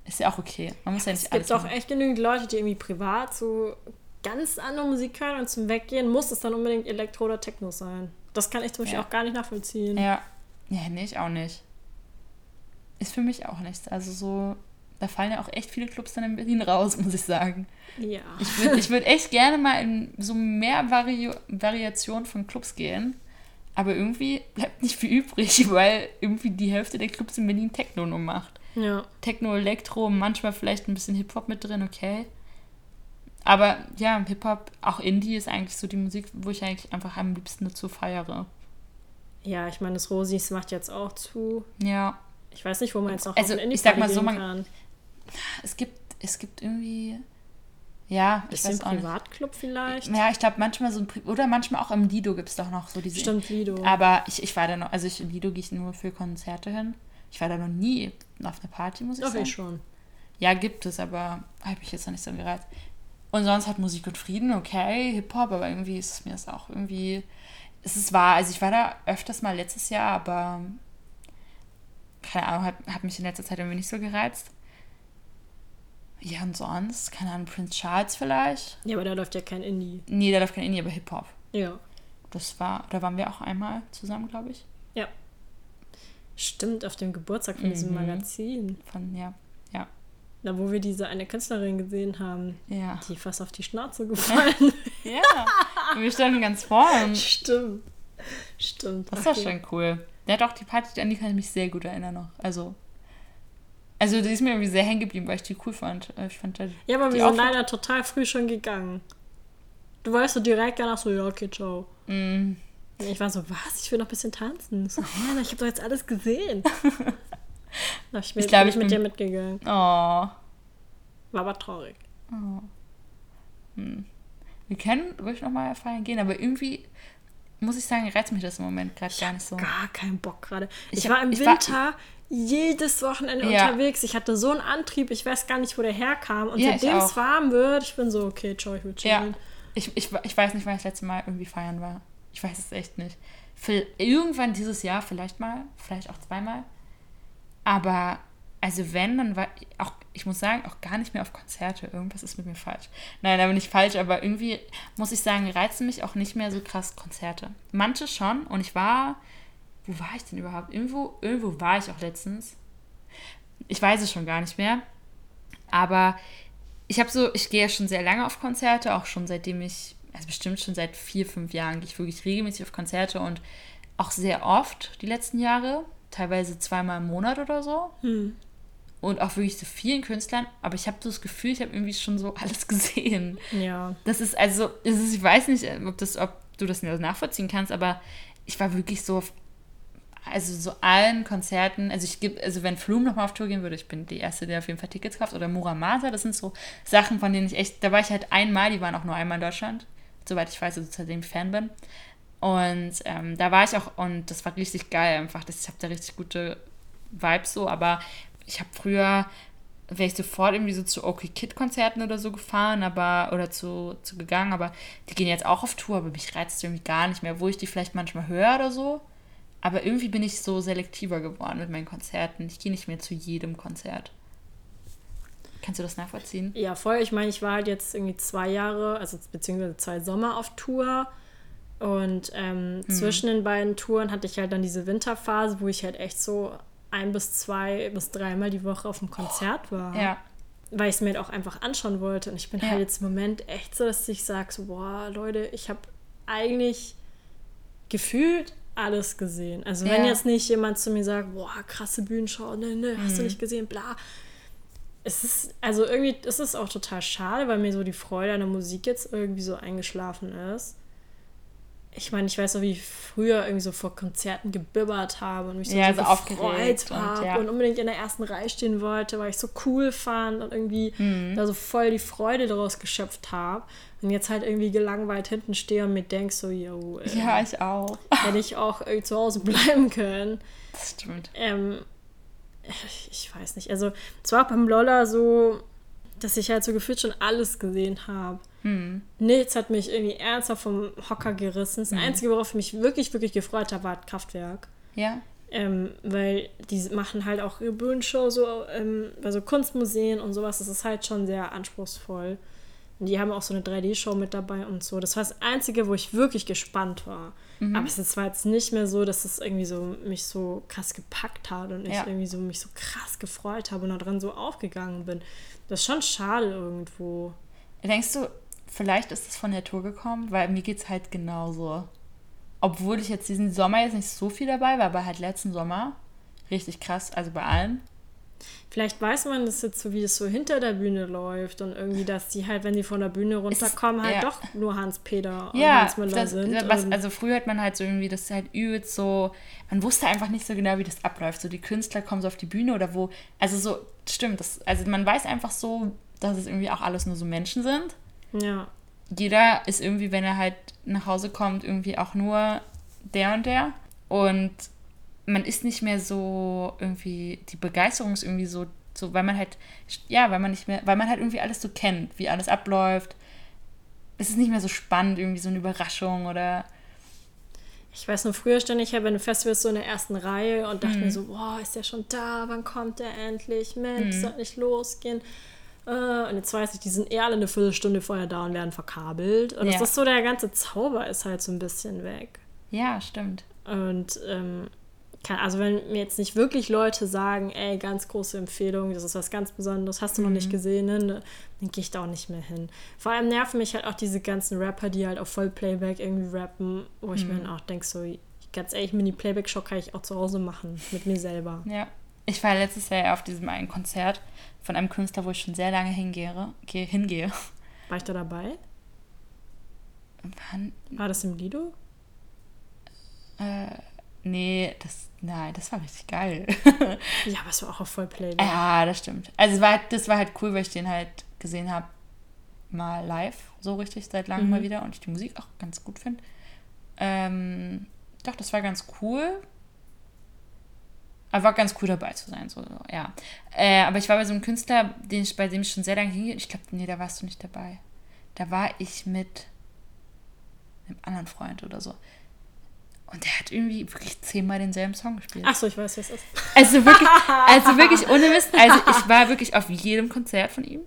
Ist ja auch okay. Man muss ja, ja nicht Es gibt auch echt genügend Leute, die irgendwie privat so ganz andere Musik hören und zum Weggehen muss es dann unbedingt Elektro oder Techno sein. Das kann ich zum Beispiel ja. auch gar nicht nachvollziehen. Ja. Ja, nee, ich auch nicht. Ist für mich auch nichts. Also so, da fallen ja auch echt viele Clubs dann in Berlin raus, muss ich sagen. Ja. Ich würde ich würd echt gerne mal in so mehr Vari Variationen von Clubs gehen. Aber irgendwie bleibt nicht viel übrig, weil irgendwie die Hälfte der Clubs in Berlin Techno nur macht. Ja. Techno, Elektro, manchmal vielleicht ein bisschen Hip-Hop mit drin, okay. Aber ja, Hip-Hop, auch Indie ist eigentlich so die Musik, wo ich eigentlich einfach am liebsten dazu feiere. Ja, ich meine, das Rosis macht jetzt auch zu. Ja. Ich weiß nicht, wo man jetzt noch also, ich sag mal so, man, kann. Es gibt, es gibt irgendwie. Ja, ich weiß auch Privatclub nicht. vielleicht? Ja, ich glaube manchmal so ein Pri oder manchmal auch im Lido gibt es doch noch so diese. Stimmt, Lido. Aber ich, ich war da noch, also ich, im Lido gehe ich nur für Konzerte hin. Ich war da noch nie auf einer Party, muss ich Doch, sagen. Ich schon. Ja, gibt es, aber habe ich jetzt noch nicht so gereizt. Und sonst hat Musik und Frieden, okay, Hip-Hop, aber irgendwie ist es mir das auch irgendwie. Es ist wahr, also ich war da öfters mal letztes Jahr, aber keine Ahnung, hat, hat mich in letzter Zeit irgendwie nicht so gereizt. Ja, und sonst, keine Ahnung, Prince Charles vielleicht. Ja, aber da läuft ja kein Indie. Nee, da läuft kein Indie, aber Hip-Hop. Ja. Das war, da waren wir auch einmal zusammen, glaube ich. Ja. Stimmt, auf dem Geburtstag von mhm. diesem Magazin. Von, ja, ja. Da, wo wir diese eine Künstlerin gesehen haben, ja. die fast auf die Schnauze gefallen Ja, wir standen ganz vorne. Stimmt. Stimmt. Das war schon cool. Der hat auch die Party, an die kann ich mich sehr gut erinnern noch. Also, also die ist mir irgendwie sehr hängen geblieben, weil ich die cool fand. Äh, ich fand ja, aber wir sind leider total früh schon gegangen. Du weißt so direkt danach so, ja, okay, ciao. Mm. Ich war so, was? Ich will noch ein bisschen tanzen. So, ja, ich habe doch jetzt alles gesehen. da ich, ich glaube, ich mit dir mitgegangen. Oh. War aber traurig. Oh. Hm. Wir können ruhig nochmal feiern gehen, aber irgendwie muss ich sagen, reizt mich das im Moment gerade gar nicht so. Gar keinen Bock gerade. Ich, ich, war im ich Winter war, jedes Wochenende ja. unterwegs. Ich hatte so einen Antrieb, ich weiß gar nicht, wo der herkam. Und ja, seitdem es warm wird, ich bin so, okay, ciao, ich will chillen. Ja. Ich, ich, ich weiß nicht, wann ich das letzte Mal irgendwie feiern war. Ich weiß es echt nicht. Für irgendwann dieses Jahr vielleicht mal, vielleicht auch zweimal. Aber also wenn, dann war auch, ich muss sagen, auch gar nicht mehr auf Konzerte. Irgendwas ist mit mir falsch. Nein, da bin ich falsch, aber irgendwie muss ich sagen, reizen mich auch nicht mehr so krass Konzerte. Manche schon und ich war, wo war ich denn überhaupt? Irgendwo, irgendwo war ich auch letztens. Ich weiß es schon gar nicht mehr. Aber ich habe so, ich gehe ja schon sehr lange auf Konzerte, auch schon seitdem ich, also bestimmt schon seit vier, fünf Jahren gehe ich wirklich regelmäßig auf Konzerte und auch sehr oft die letzten Jahre, teilweise zweimal im Monat oder so. Hm. Und auch wirklich so vielen Künstlern, aber ich habe so das Gefühl, ich habe irgendwie schon so alles gesehen. Ja. Das ist also, das ist, ich weiß nicht, ob, das, ob du das nachvollziehen kannst, aber ich war wirklich so auf also so allen Konzerten, also ich gebe, also wenn Flume nochmal auf Tour gehen würde, ich bin die Erste, der auf jeden Fall Tickets kauft, oder Muramasa, das sind so Sachen, von denen ich echt, da war ich halt einmal, die waren auch nur einmal in Deutschland, soweit ich weiß, also seitdem ich Fan bin. Und ähm, da war ich auch, und das war richtig geil einfach, das, ich habe da richtig gute Vibes so, aber ich habe früher, wäre ich sofort irgendwie so zu OK Kid Konzerten oder so gefahren, aber, oder zu, zu gegangen, aber die gehen jetzt auch auf Tour, aber mich reizt irgendwie gar nicht mehr, wo ich die vielleicht manchmal höre oder so aber irgendwie bin ich so selektiver geworden mit meinen Konzerten. Ich gehe nicht mehr zu jedem Konzert. Kannst du das nachvollziehen? Ja, voll. Ich meine, ich war halt jetzt irgendwie zwei Jahre, also beziehungsweise zwei Sommer auf Tour. Und ähm, hm. zwischen den beiden Touren hatte ich halt dann diese Winterphase, wo ich halt echt so ein bis zwei bis dreimal die Woche auf dem Konzert oh, war. Ja. Weil ich es mir halt auch einfach anschauen wollte. Und ich bin ja. halt jetzt im Moment echt so, dass ich sage, so, boah, Leute, ich habe eigentlich gefühlt alles gesehen. Also wenn jetzt nicht jemand zu mir sagt, boah, krasse Bühnenshow, ne, ne, hast mhm. du nicht gesehen, bla. Es ist, also irgendwie ist es auch total schade, weil mir so die Freude an der Musik jetzt irgendwie so eingeschlafen ist ich meine, ich weiß noch, wie ich früher irgendwie so vor Konzerten gebibbert habe und mich so, ja, so, so gefreut habe und, ja. und, unbedingt in der ersten Reihe stehen wollte, weil ich so cool fand und irgendwie mhm. da so voll die Freude daraus geschöpft habe. Und jetzt halt irgendwie gelangweilt hinten stehe und mir denke so, yo, äh, ja, ich auch. Hätte ich auch irgendwie zu Hause bleiben können. Das stimmt. Ähm, ich, weiß nicht. Also, es war beim Lolla so, dass ich halt so gefühlt schon alles gesehen habe. Hm. Nichts hat mich irgendwie ernsthaft vom Hocker gerissen. Das hm. Einzige, worauf ich mich wirklich, wirklich gefreut habe, war Kraftwerk. Ja. Ähm, weil die machen halt auch ihre Bühnenshow so ähm, bei so Kunstmuseen und sowas. Das ist halt schon sehr anspruchsvoll. Und die haben auch so eine 3D-Show mit dabei und so. Das war das Einzige, wo ich wirklich gespannt war. Mhm. Aber es war jetzt nicht mehr so, dass es irgendwie so mich so krass gepackt hat und ich irgendwie so mich so krass gefreut habe und da dran so aufgegangen bin. Das ist schon schade irgendwo. Denkst du, vielleicht ist es von der Tour gekommen, weil mir geht es halt genauso. Obwohl ich jetzt diesen Sommer jetzt nicht so viel dabei war, aber halt letzten Sommer richtig krass, also bei allen. Vielleicht weiß man das jetzt so, wie das so hinter der Bühne läuft und irgendwie, dass die halt, wenn die von der Bühne runterkommen, ist, halt ja. doch nur Hans-Peter und ja, Hans Müller das, sind. Was, also früher hat man halt so irgendwie, das ist halt übelst so, man wusste einfach nicht so genau, wie das abläuft. So die Künstler kommen so auf die Bühne oder wo, also so, stimmt, das, also man weiß einfach so, dass es irgendwie auch alles nur so Menschen sind. Ja. Jeder ist irgendwie, wenn er halt nach Hause kommt, irgendwie auch nur der und der. Und man ist nicht mehr so irgendwie, die Begeisterung ist irgendwie so, so, weil man halt, ja, weil man nicht mehr, weil man halt irgendwie alles so kennt, wie alles abläuft. Es ist nicht mehr so spannend, irgendwie so eine Überraschung oder. Ich weiß nur, früher stand ich ja bei einem Festival so in der ersten Reihe und dachte mhm. mir so, boah, ist der schon da? Wann kommt der endlich? Mensch, mhm. soll nicht losgehen. Äh, und jetzt weiß ich, die sind eher alle eine Viertelstunde vorher da und werden verkabelt. Und ja. das ist so, der ganze Zauber ist halt so ein bisschen weg. Ja, stimmt. Und ähm, kann, also wenn mir jetzt nicht wirklich Leute sagen, ey, ganz große Empfehlung, das ist was ganz Besonderes, hast du mhm. noch nicht mhm. gesehen, ne? ne dann gehe ich da auch nicht mehr hin. Vor allem nerven mich halt auch diese ganzen Rapper, die halt auf Vollplayback irgendwie rappen, wo ich mhm. mir dann auch denke, so, ganz ehrlich, Mini-Playback-Show kann ich auch zu Hause machen, mit mir selber. Ja. Ich war letztes Jahr auf diesem einen Konzert von einem Künstler, wo ich schon sehr lange hingehe. hingehe. War ich da dabei? Wann? War das im Lido? Äh, nee, das, nein, das war richtig geil. ja, aber es war auch auf Vollplay. Ja, das stimmt. Also es war, das war halt cool, weil ich den halt gesehen habe, mal live, so richtig seit langem mhm. mal wieder und ich die Musik auch ganz gut finde. Ähm, doch, das war ganz cool. Aber war ganz cool dabei zu sein, so, so ja. Äh, aber ich war bei so einem Künstler, den ich, bei dem ich schon sehr lange hingehe. Ich glaube, nee, da warst du nicht dabei. Da war ich mit einem anderen Freund oder so. Und der hat irgendwie wirklich zehnmal denselben Song gespielt. Achso, ich weiß, was es ist. Also wirklich, also wirklich ohne Mist. Also ich war wirklich auf jedem Konzert von ihm.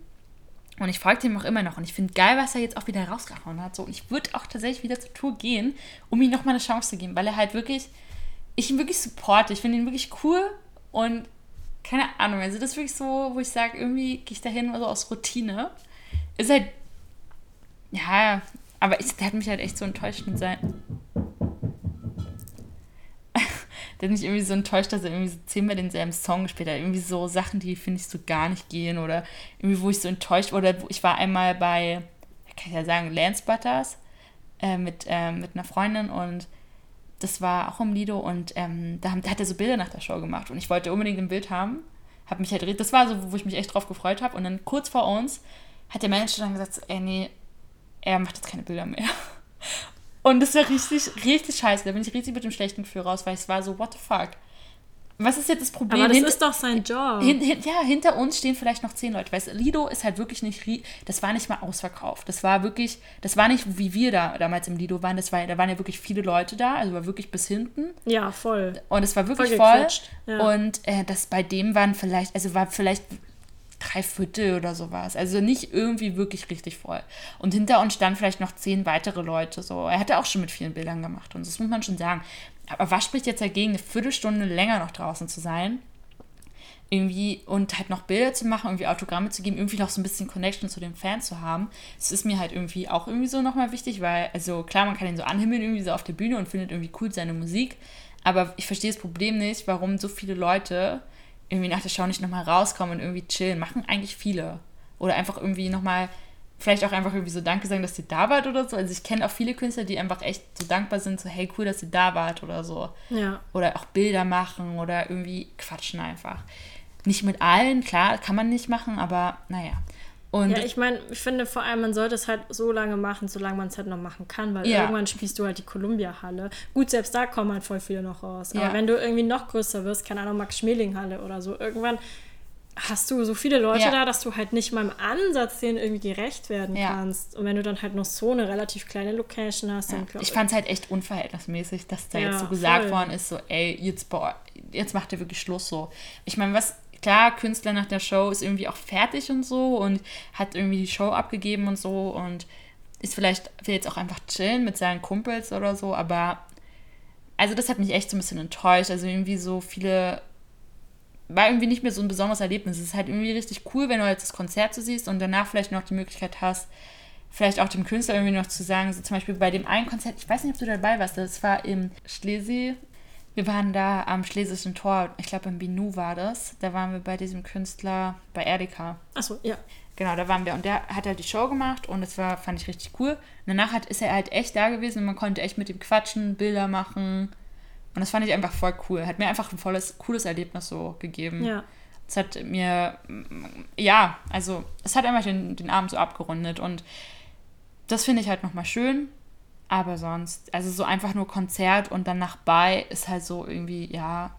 Und ich folge ihm auch immer noch. Und ich finde geil, was er jetzt auch wieder rausgehauen hat. So. Und ich würde auch tatsächlich wieder zur Tour gehen, um ihm nochmal eine Chance zu geben, weil er halt wirklich, ich ihn wirklich supporte. Ich finde ihn wirklich cool und keine Ahnung. Also das ist wirklich so, wo ich sage, irgendwie gehe ich dahin so aus Routine. Ist halt, ja, aber ich, der hat mich halt echt so enttäuscht mit seinen der hat mich irgendwie so enttäuscht, dass er irgendwie so zehnmal denselben Song gespielt hat. Irgendwie so Sachen, die finde ich so gar nicht gehen oder irgendwie, wo ich so enttäuscht wurde. Ich war einmal bei, kann ich ja sagen, Lance Butters äh, mit, äh, mit einer Freundin und das war auch im Lido und ähm, da, da, hat er so Bilder nach der Show gemacht und ich wollte unbedingt ein Bild haben. Hab mich halt, das war so, wo ich mich echt drauf gefreut habe und dann kurz vor uns hat der Manager dann gesagt, ey, nee, er macht jetzt keine Bilder mehr. Und das war richtig, richtig scheiße. Da bin ich richtig mit dem schlechten Gefühl raus, weil es war so, what the fuck. Was ist jetzt das Problem? Aber das Hint ist doch sein Job. Hin, hin, ja, hinter uns stehen vielleicht noch zehn Leute. Weißt Lido ist halt wirklich nicht, das war nicht mal ausverkauft. Das war wirklich, das war nicht wie wir da damals im Lido waren. Das war, da waren ja wirklich viele Leute da, also war wirklich bis hinten. Ja, voll. Und es war wirklich voll. voll. Ja. Und äh, das bei dem waren vielleicht, also war vielleicht drei Viertel oder sowas. Also nicht irgendwie wirklich richtig voll. Und hinter uns standen vielleicht noch zehn weitere Leute. So. Er hatte auch schon mit vielen Bildern gemacht und das muss man schon sagen. Aber was spricht jetzt dagegen, eine Viertelstunde länger noch draußen zu sein? Irgendwie und halt noch Bilder zu machen, irgendwie Autogramme zu geben, irgendwie noch so ein bisschen Connection zu den Fans zu haben. Das ist mir halt irgendwie auch irgendwie so nochmal wichtig, weil, also klar, man kann ihn so anhimmeln, irgendwie so auf der Bühne und findet irgendwie cool seine Musik. Aber ich verstehe das Problem nicht, warum so viele Leute irgendwie nach der Show nicht nochmal rauskommen und irgendwie chillen. Machen eigentlich viele. Oder einfach irgendwie nochmal, vielleicht auch einfach irgendwie so Danke sagen, dass ihr da wart oder so. Also ich kenne auch viele Künstler, die einfach echt so dankbar sind, so hey, cool, dass ihr da wart oder so. Ja. Oder auch Bilder machen oder irgendwie quatschen einfach. Nicht mit allen, klar, kann man nicht machen, aber naja. Und ja, ich meine, ich finde vor allem, man sollte es halt so lange machen, solange man es halt noch machen kann, weil ja. irgendwann spielst du halt die Columbia-Halle. Gut, selbst da kommen halt voll viele noch raus. Aber ja. wenn du irgendwie noch größer wirst, keine Ahnung, Max-Schmeling-Halle oder so, irgendwann hast du so viele Leute ja. da, dass du halt nicht mal im Ansatz denen irgendwie gerecht werden kannst. Und wenn du dann halt noch so eine relativ kleine Location hast, dann glaube ich. Ich fand es halt echt unverhältnismäßig, dass da jetzt so gesagt voll. worden ist, so, ey, jetzt, boah, jetzt macht ihr wirklich Schluss so. Ich meine, was klar, Künstler nach der Show ist irgendwie auch fertig und so und hat irgendwie die Show abgegeben und so und ist vielleicht, will jetzt auch einfach chillen mit seinen Kumpels oder so, aber also das hat mich echt so ein bisschen enttäuscht. Also irgendwie so viele, war irgendwie nicht mehr so ein besonderes Erlebnis. Es ist halt irgendwie richtig cool, wenn du jetzt das Konzert so siehst und danach vielleicht noch die Möglichkeit hast, vielleicht auch dem Künstler irgendwie noch zu sagen, so zum Beispiel bei dem einen Konzert, ich weiß nicht, ob du dabei warst, das war im Schlesi, wir waren da am Schlesischen Tor, ich glaube im Binu war das. Da waren wir bei diesem Künstler, bei Erdika. Achso, ja. Genau, da waren wir. Und der hat halt die Show gemacht und das war, fand ich richtig cool. Und danach hat, ist er halt echt da gewesen und man konnte echt mit ihm quatschen, Bilder machen. Und das fand ich einfach voll cool. Hat mir einfach ein volles, cooles Erlebnis so gegeben. Ja. Es hat mir, ja, also es hat einfach den, den Abend so abgerundet und das finde ich halt nochmal schön. Aber sonst, also so einfach nur Konzert und dann nach bei ist halt so irgendwie, ja.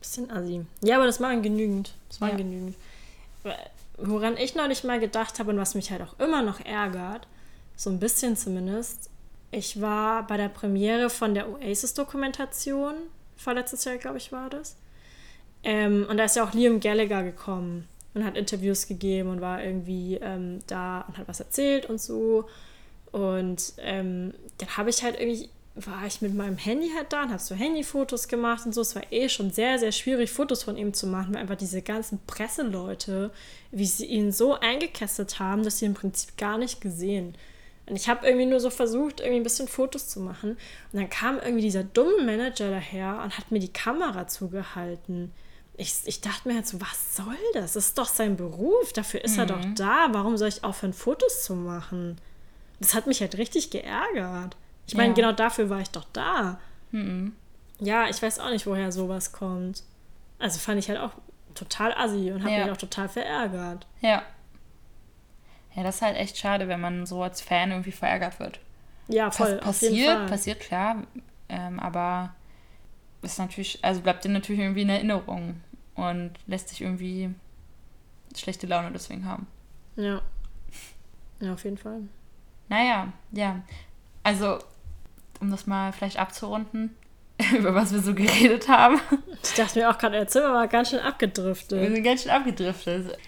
Bisschen assi. Ja, aber das waren genügend. Das waren ja. genügend. Woran ich neulich mal gedacht habe und was mich halt auch immer noch ärgert, so ein bisschen zumindest, ich war bei der Premiere von der Oasis-Dokumentation, vorletztes Jahr, glaube ich, war das. Ähm, und da ist ja auch Liam Gallagher gekommen und hat Interviews gegeben und war irgendwie ähm, da und hat was erzählt und so. Und ähm, dann habe ich halt irgendwie, war ich mit meinem Handy halt da und habe so Handyfotos gemacht und so. Es war eh schon sehr, sehr schwierig, Fotos von ihm zu machen, weil einfach diese ganzen Presseleute, wie sie ihn so eingekesselt haben, dass sie im Prinzip gar nicht gesehen. Und ich habe irgendwie nur so versucht, irgendwie ein bisschen Fotos zu machen. Und dann kam irgendwie dieser dumme Manager daher und hat mir die Kamera zugehalten. Ich, ich dachte mir halt so, was soll das? Das ist doch sein Beruf, dafür ist mhm. er doch mhm. da. Warum soll ich aufhören, Fotos zu machen? Das hat mich halt richtig geärgert. Ich meine, ja. genau dafür war ich doch da. Mhm. Ja, ich weiß auch nicht, woher sowas kommt. Also fand ich halt auch total assi und habe ja. mich auch total verärgert. Ja. Ja, das ist halt echt schade, wenn man so als Fan irgendwie verärgert wird. Ja, voll. Pass passiert, passiert klar. Ähm, aber ist natürlich, also bleibt dir natürlich irgendwie in Erinnerung und lässt sich irgendwie schlechte Laune deswegen haben. Ja. Ja, auf jeden Fall. Naja, ja. Also, um das mal vielleicht abzurunden, über was wir so geredet haben. Ich dachte mir auch gerade, erzähl mal ganz schön abgedriftet. Wir sind ganz schön abgedriftet.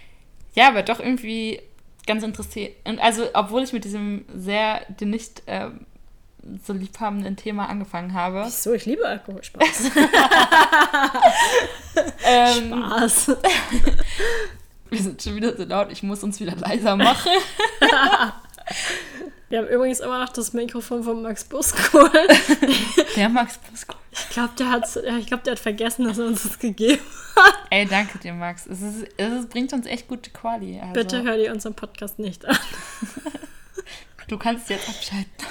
Ja, aber doch irgendwie ganz interessiert. Und also, obwohl ich mit diesem sehr dir nicht äh, so liebhabenden Thema angefangen habe. Wieso? Ich liebe Alkohol. Spaß. ähm, Spaß. wir sind schon wieder so laut, ich muss uns wieder leiser machen. Wir haben übrigens immer noch das Mikrofon von Max Buskohl. Der Max Buskohl. Ich glaube, der, ich glaub, der hat vergessen, dass er uns das gegeben hat. Ey, danke dir, Max. Es, ist, es bringt uns echt gute Quali. Also. Bitte hör dir unseren Podcast nicht an. Du kannst jetzt abschalten.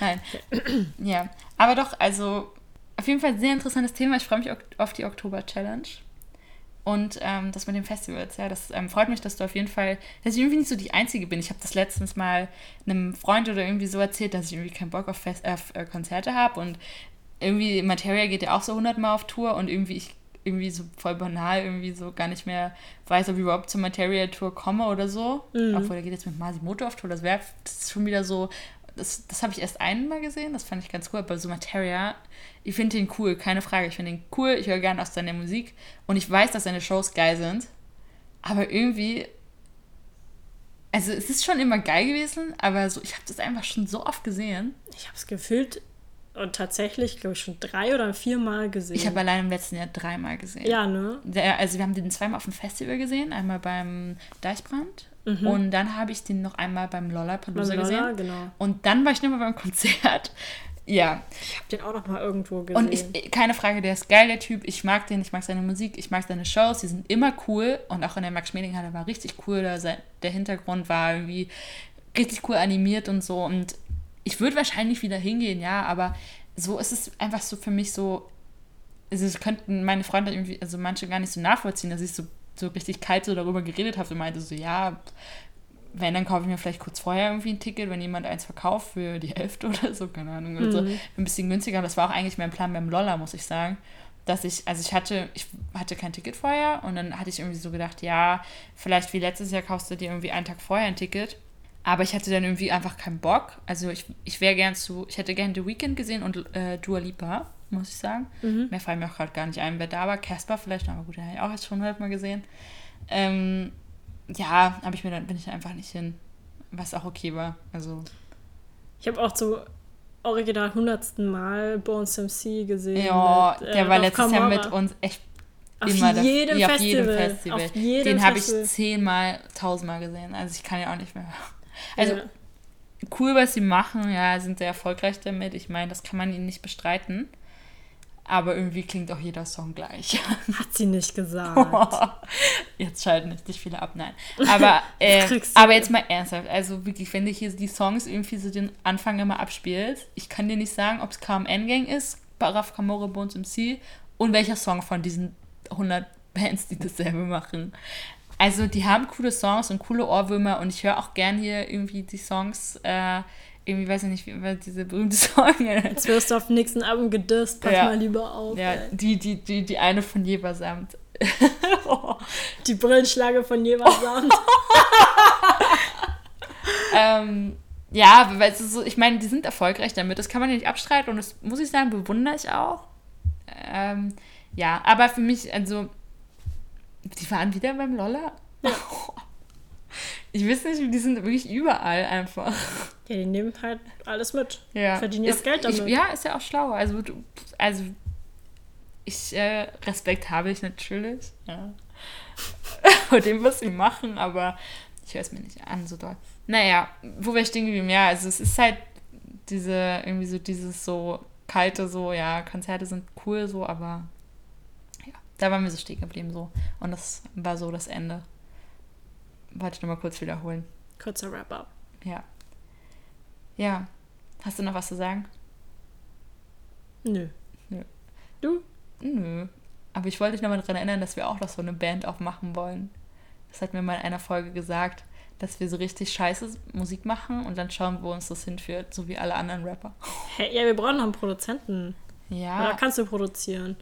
Nein. Ja. Aber doch, also auf jeden Fall ein sehr interessantes Thema. Ich freue mich auf die Oktober-Challenge. Und ähm, das mit den Festivals, ja, das ähm, freut mich, dass du auf jeden Fall, dass ich irgendwie nicht so die Einzige bin. Ich habe das letztens mal einem Freund oder irgendwie so erzählt, dass ich irgendwie keinen Bock auf, Fest äh, Konzerte habe. Und irgendwie Materia geht ja auch so hundertmal auf Tour und irgendwie ich irgendwie so voll banal irgendwie so gar nicht mehr weiß, ob ich überhaupt zur Materia-Tour komme oder so. Mhm. Obwohl, der geht jetzt mit Masimoto auf Tour. Das wäre schon wieder so, das, das habe ich erst einmal gesehen, das fand ich ganz cool, aber so Materia, ich finde ihn cool, keine Frage. Ich finde ihn cool, ich höre gerne aus seiner Musik und ich weiß, dass seine Shows geil sind. Aber irgendwie, also es ist schon immer geil gewesen, aber so, ich habe das einfach schon so oft gesehen. Ich habe es gefühlt und tatsächlich, glaube ich, schon drei oder viermal gesehen. Ich habe allein im letzten Jahr dreimal gesehen. Ja, ne? Der, also wir haben den zweimal auf dem Festival gesehen, einmal beim Deichbrand mhm. und dann habe ich den noch einmal beim Lollapalooza beim Lolla, gesehen. Genau. Und dann war ich nochmal beim Konzert. Ja. Ich habe den auch noch mal irgendwo gesehen. Und ich, keine Frage, der ist geil, der Typ. Ich mag den, ich mag seine Musik, ich mag seine Shows, die sind immer cool. Und auch in der Max Schmeling Halle war richtig cool. Der Hintergrund war irgendwie richtig cool animiert und so. Und ich würde wahrscheinlich wieder hingehen, ja, aber so ist es einfach so für mich so, also es könnten meine Freunde irgendwie, also manche gar nicht so nachvollziehen, dass ich so, so richtig kalt so darüber geredet habe und meinte so, ja, wenn, dann kaufe ich mir vielleicht kurz vorher irgendwie ein Ticket, wenn jemand eins verkauft für die Hälfte oder so, keine Ahnung, mhm. so, ein bisschen günstiger. Das war auch eigentlich mein Plan beim Lolla, muss ich sagen. Dass ich, also ich hatte, ich hatte kein Ticket vorher und dann hatte ich irgendwie so gedacht, ja, vielleicht wie letztes Jahr kaufst du dir irgendwie einen Tag vorher ein Ticket aber ich hatte dann irgendwie einfach keinen Bock. Also ich, ich wäre gern zu, ich hätte gern The Weekend gesehen und äh, Dua Lipa, muss ich sagen. Mhm. Mehr fallen mir auch gerade gar nicht ein, wer da war. Casper vielleicht, aber gut, den habe ich auch jetzt schon mal gesehen. Ähm, ja, habe ich mir dann, bin ich einfach nicht hin. Was auch okay war. Also. Ich habe auch so original hundertsten Mal Bones MC gesehen. Ja, mit, äh, der war letztes Jahr mit uns echt auf immer jedem, das, ja, auf jedem Festival. Auf jedem Den habe ich zehnmal, tausendmal gesehen. Also ich kann ja auch nicht mehr. Also ja. cool, was sie machen, ja, sind sehr erfolgreich damit. Ich meine, das kann man ihnen nicht bestreiten. Aber irgendwie klingt auch jeder Song gleich. Hat sie nicht gesagt. jetzt schalten nicht viele ab, nein. Aber, äh, aber jetzt mal ernsthaft. Also wirklich, wenn du hier die Songs irgendwie so den Anfang immer abspielst, ich kann dir nicht sagen, ob es KMN Gang ist, Baraf Kamore Bones MC und welcher Song von diesen 100 Bands, die dasselbe machen. Also die haben coole Songs und coole Ohrwürmer und ich höre auch gern hier irgendwie die Songs, äh, irgendwie weiß ich nicht, wie diese berühmte Song. Jetzt wirst du auf dem nächsten Album gedisst, pass ja. mal lieber auf. Ja, die, die, die, die eine von Jebersamt. oh. Die Brillenschlage von Jebersamt. ähm, ja, weil es so, ich meine, die sind erfolgreich damit, das kann man ja nicht abstreiten und das muss ich sagen, bewundere ich auch. Ähm, ja, aber für mich, also die waren wieder beim Lolla? Ja. Ich weiß nicht, die sind wirklich überall einfach. Ja, die nehmen halt alles mit. Ja. Verdienen ja Geld damit. Ich, ja, ist ja auch schlau. Also, also ich, äh, Respekt habe ich natürlich. Ja. Vor dem, was sie machen, aber ich höre es mir nicht an so doll. Naja, wo wir stehen geblieben? Ja, also es ist halt diese, irgendwie so dieses so kalte, so, ja, Konzerte sind cool, so, aber da waren wir so stehen geblieben so. Und das war so das Ende. Wollte ich nochmal kurz wiederholen. Kurzer Wrap-up. Ja. Ja. Hast du noch was zu sagen? Nö. Nö. Du? Nö. Aber ich wollte dich nochmal daran erinnern, dass wir auch noch so eine Band aufmachen wollen. Das hat mir mal in einer Folge gesagt, dass wir so richtig scheiße Musik machen und dann schauen, wo uns das hinführt, so wie alle anderen Rapper. Hey, ja, wir brauchen noch einen Produzenten. Ja. Oder kannst du produzieren?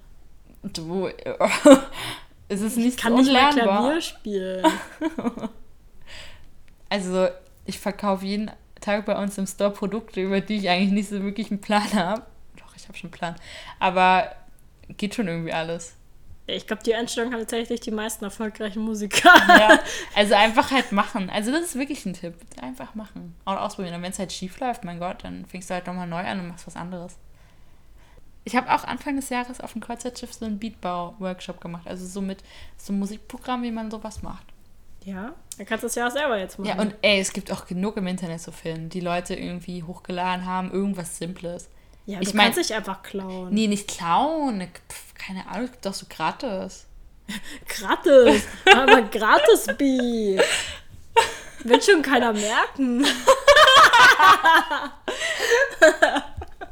Du, es ist nicht ich kann nicht mal Klavier spielen. also, ich verkaufe jeden Tag bei uns im Store Produkte, über die ich eigentlich nicht so wirklich einen Plan habe. Doch, ich habe schon einen Plan. Aber geht schon irgendwie alles. Ich glaube, die Einstellung haben tatsächlich die meisten erfolgreichen Musiker. Ja, also einfach halt machen. Also das ist wirklich ein Tipp. Einfach machen. Und ausprobieren. Und wenn es halt schief läuft, mein Gott, dann fängst du halt nochmal neu an und machst was anderes. Ich habe auch Anfang des Jahres auf dem Kreuzfahrtschiff so einen Beatbau-Workshop gemacht. Also so mit so einem Musikprogramm, wie man sowas macht. Ja, dann kannst du es ja auch selber jetzt machen. Ja, und ey, es gibt auch genug im Internet so Filme, die Leute irgendwie hochgeladen haben, irgendwas Simples. ja, ich du mein- kannst dich einfach klauen. Nee, nicht klauen. Pff, keine Ahnung, es gibt auch so gratis. Gratis. Aber gratis Bi. Wird schon keiner merken.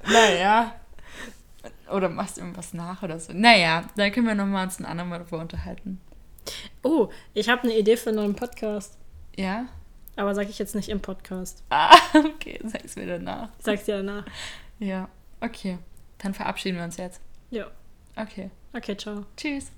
Naja. Oder machst irgendwas nach oder so. Naja, da können wir nochmal uns ein andermal darüber unterhalten. Oh, ich habe eine Idee für einen neuen Podcast. Ja? Aber sage ich jetzt nicht im Podcast. Ah, okay, sag's mir danach. Sag's dir danach. Ja, okay. Dann verabschieden wir uns jetzt. Ja. Okay. Okay, ciao. Tschüss.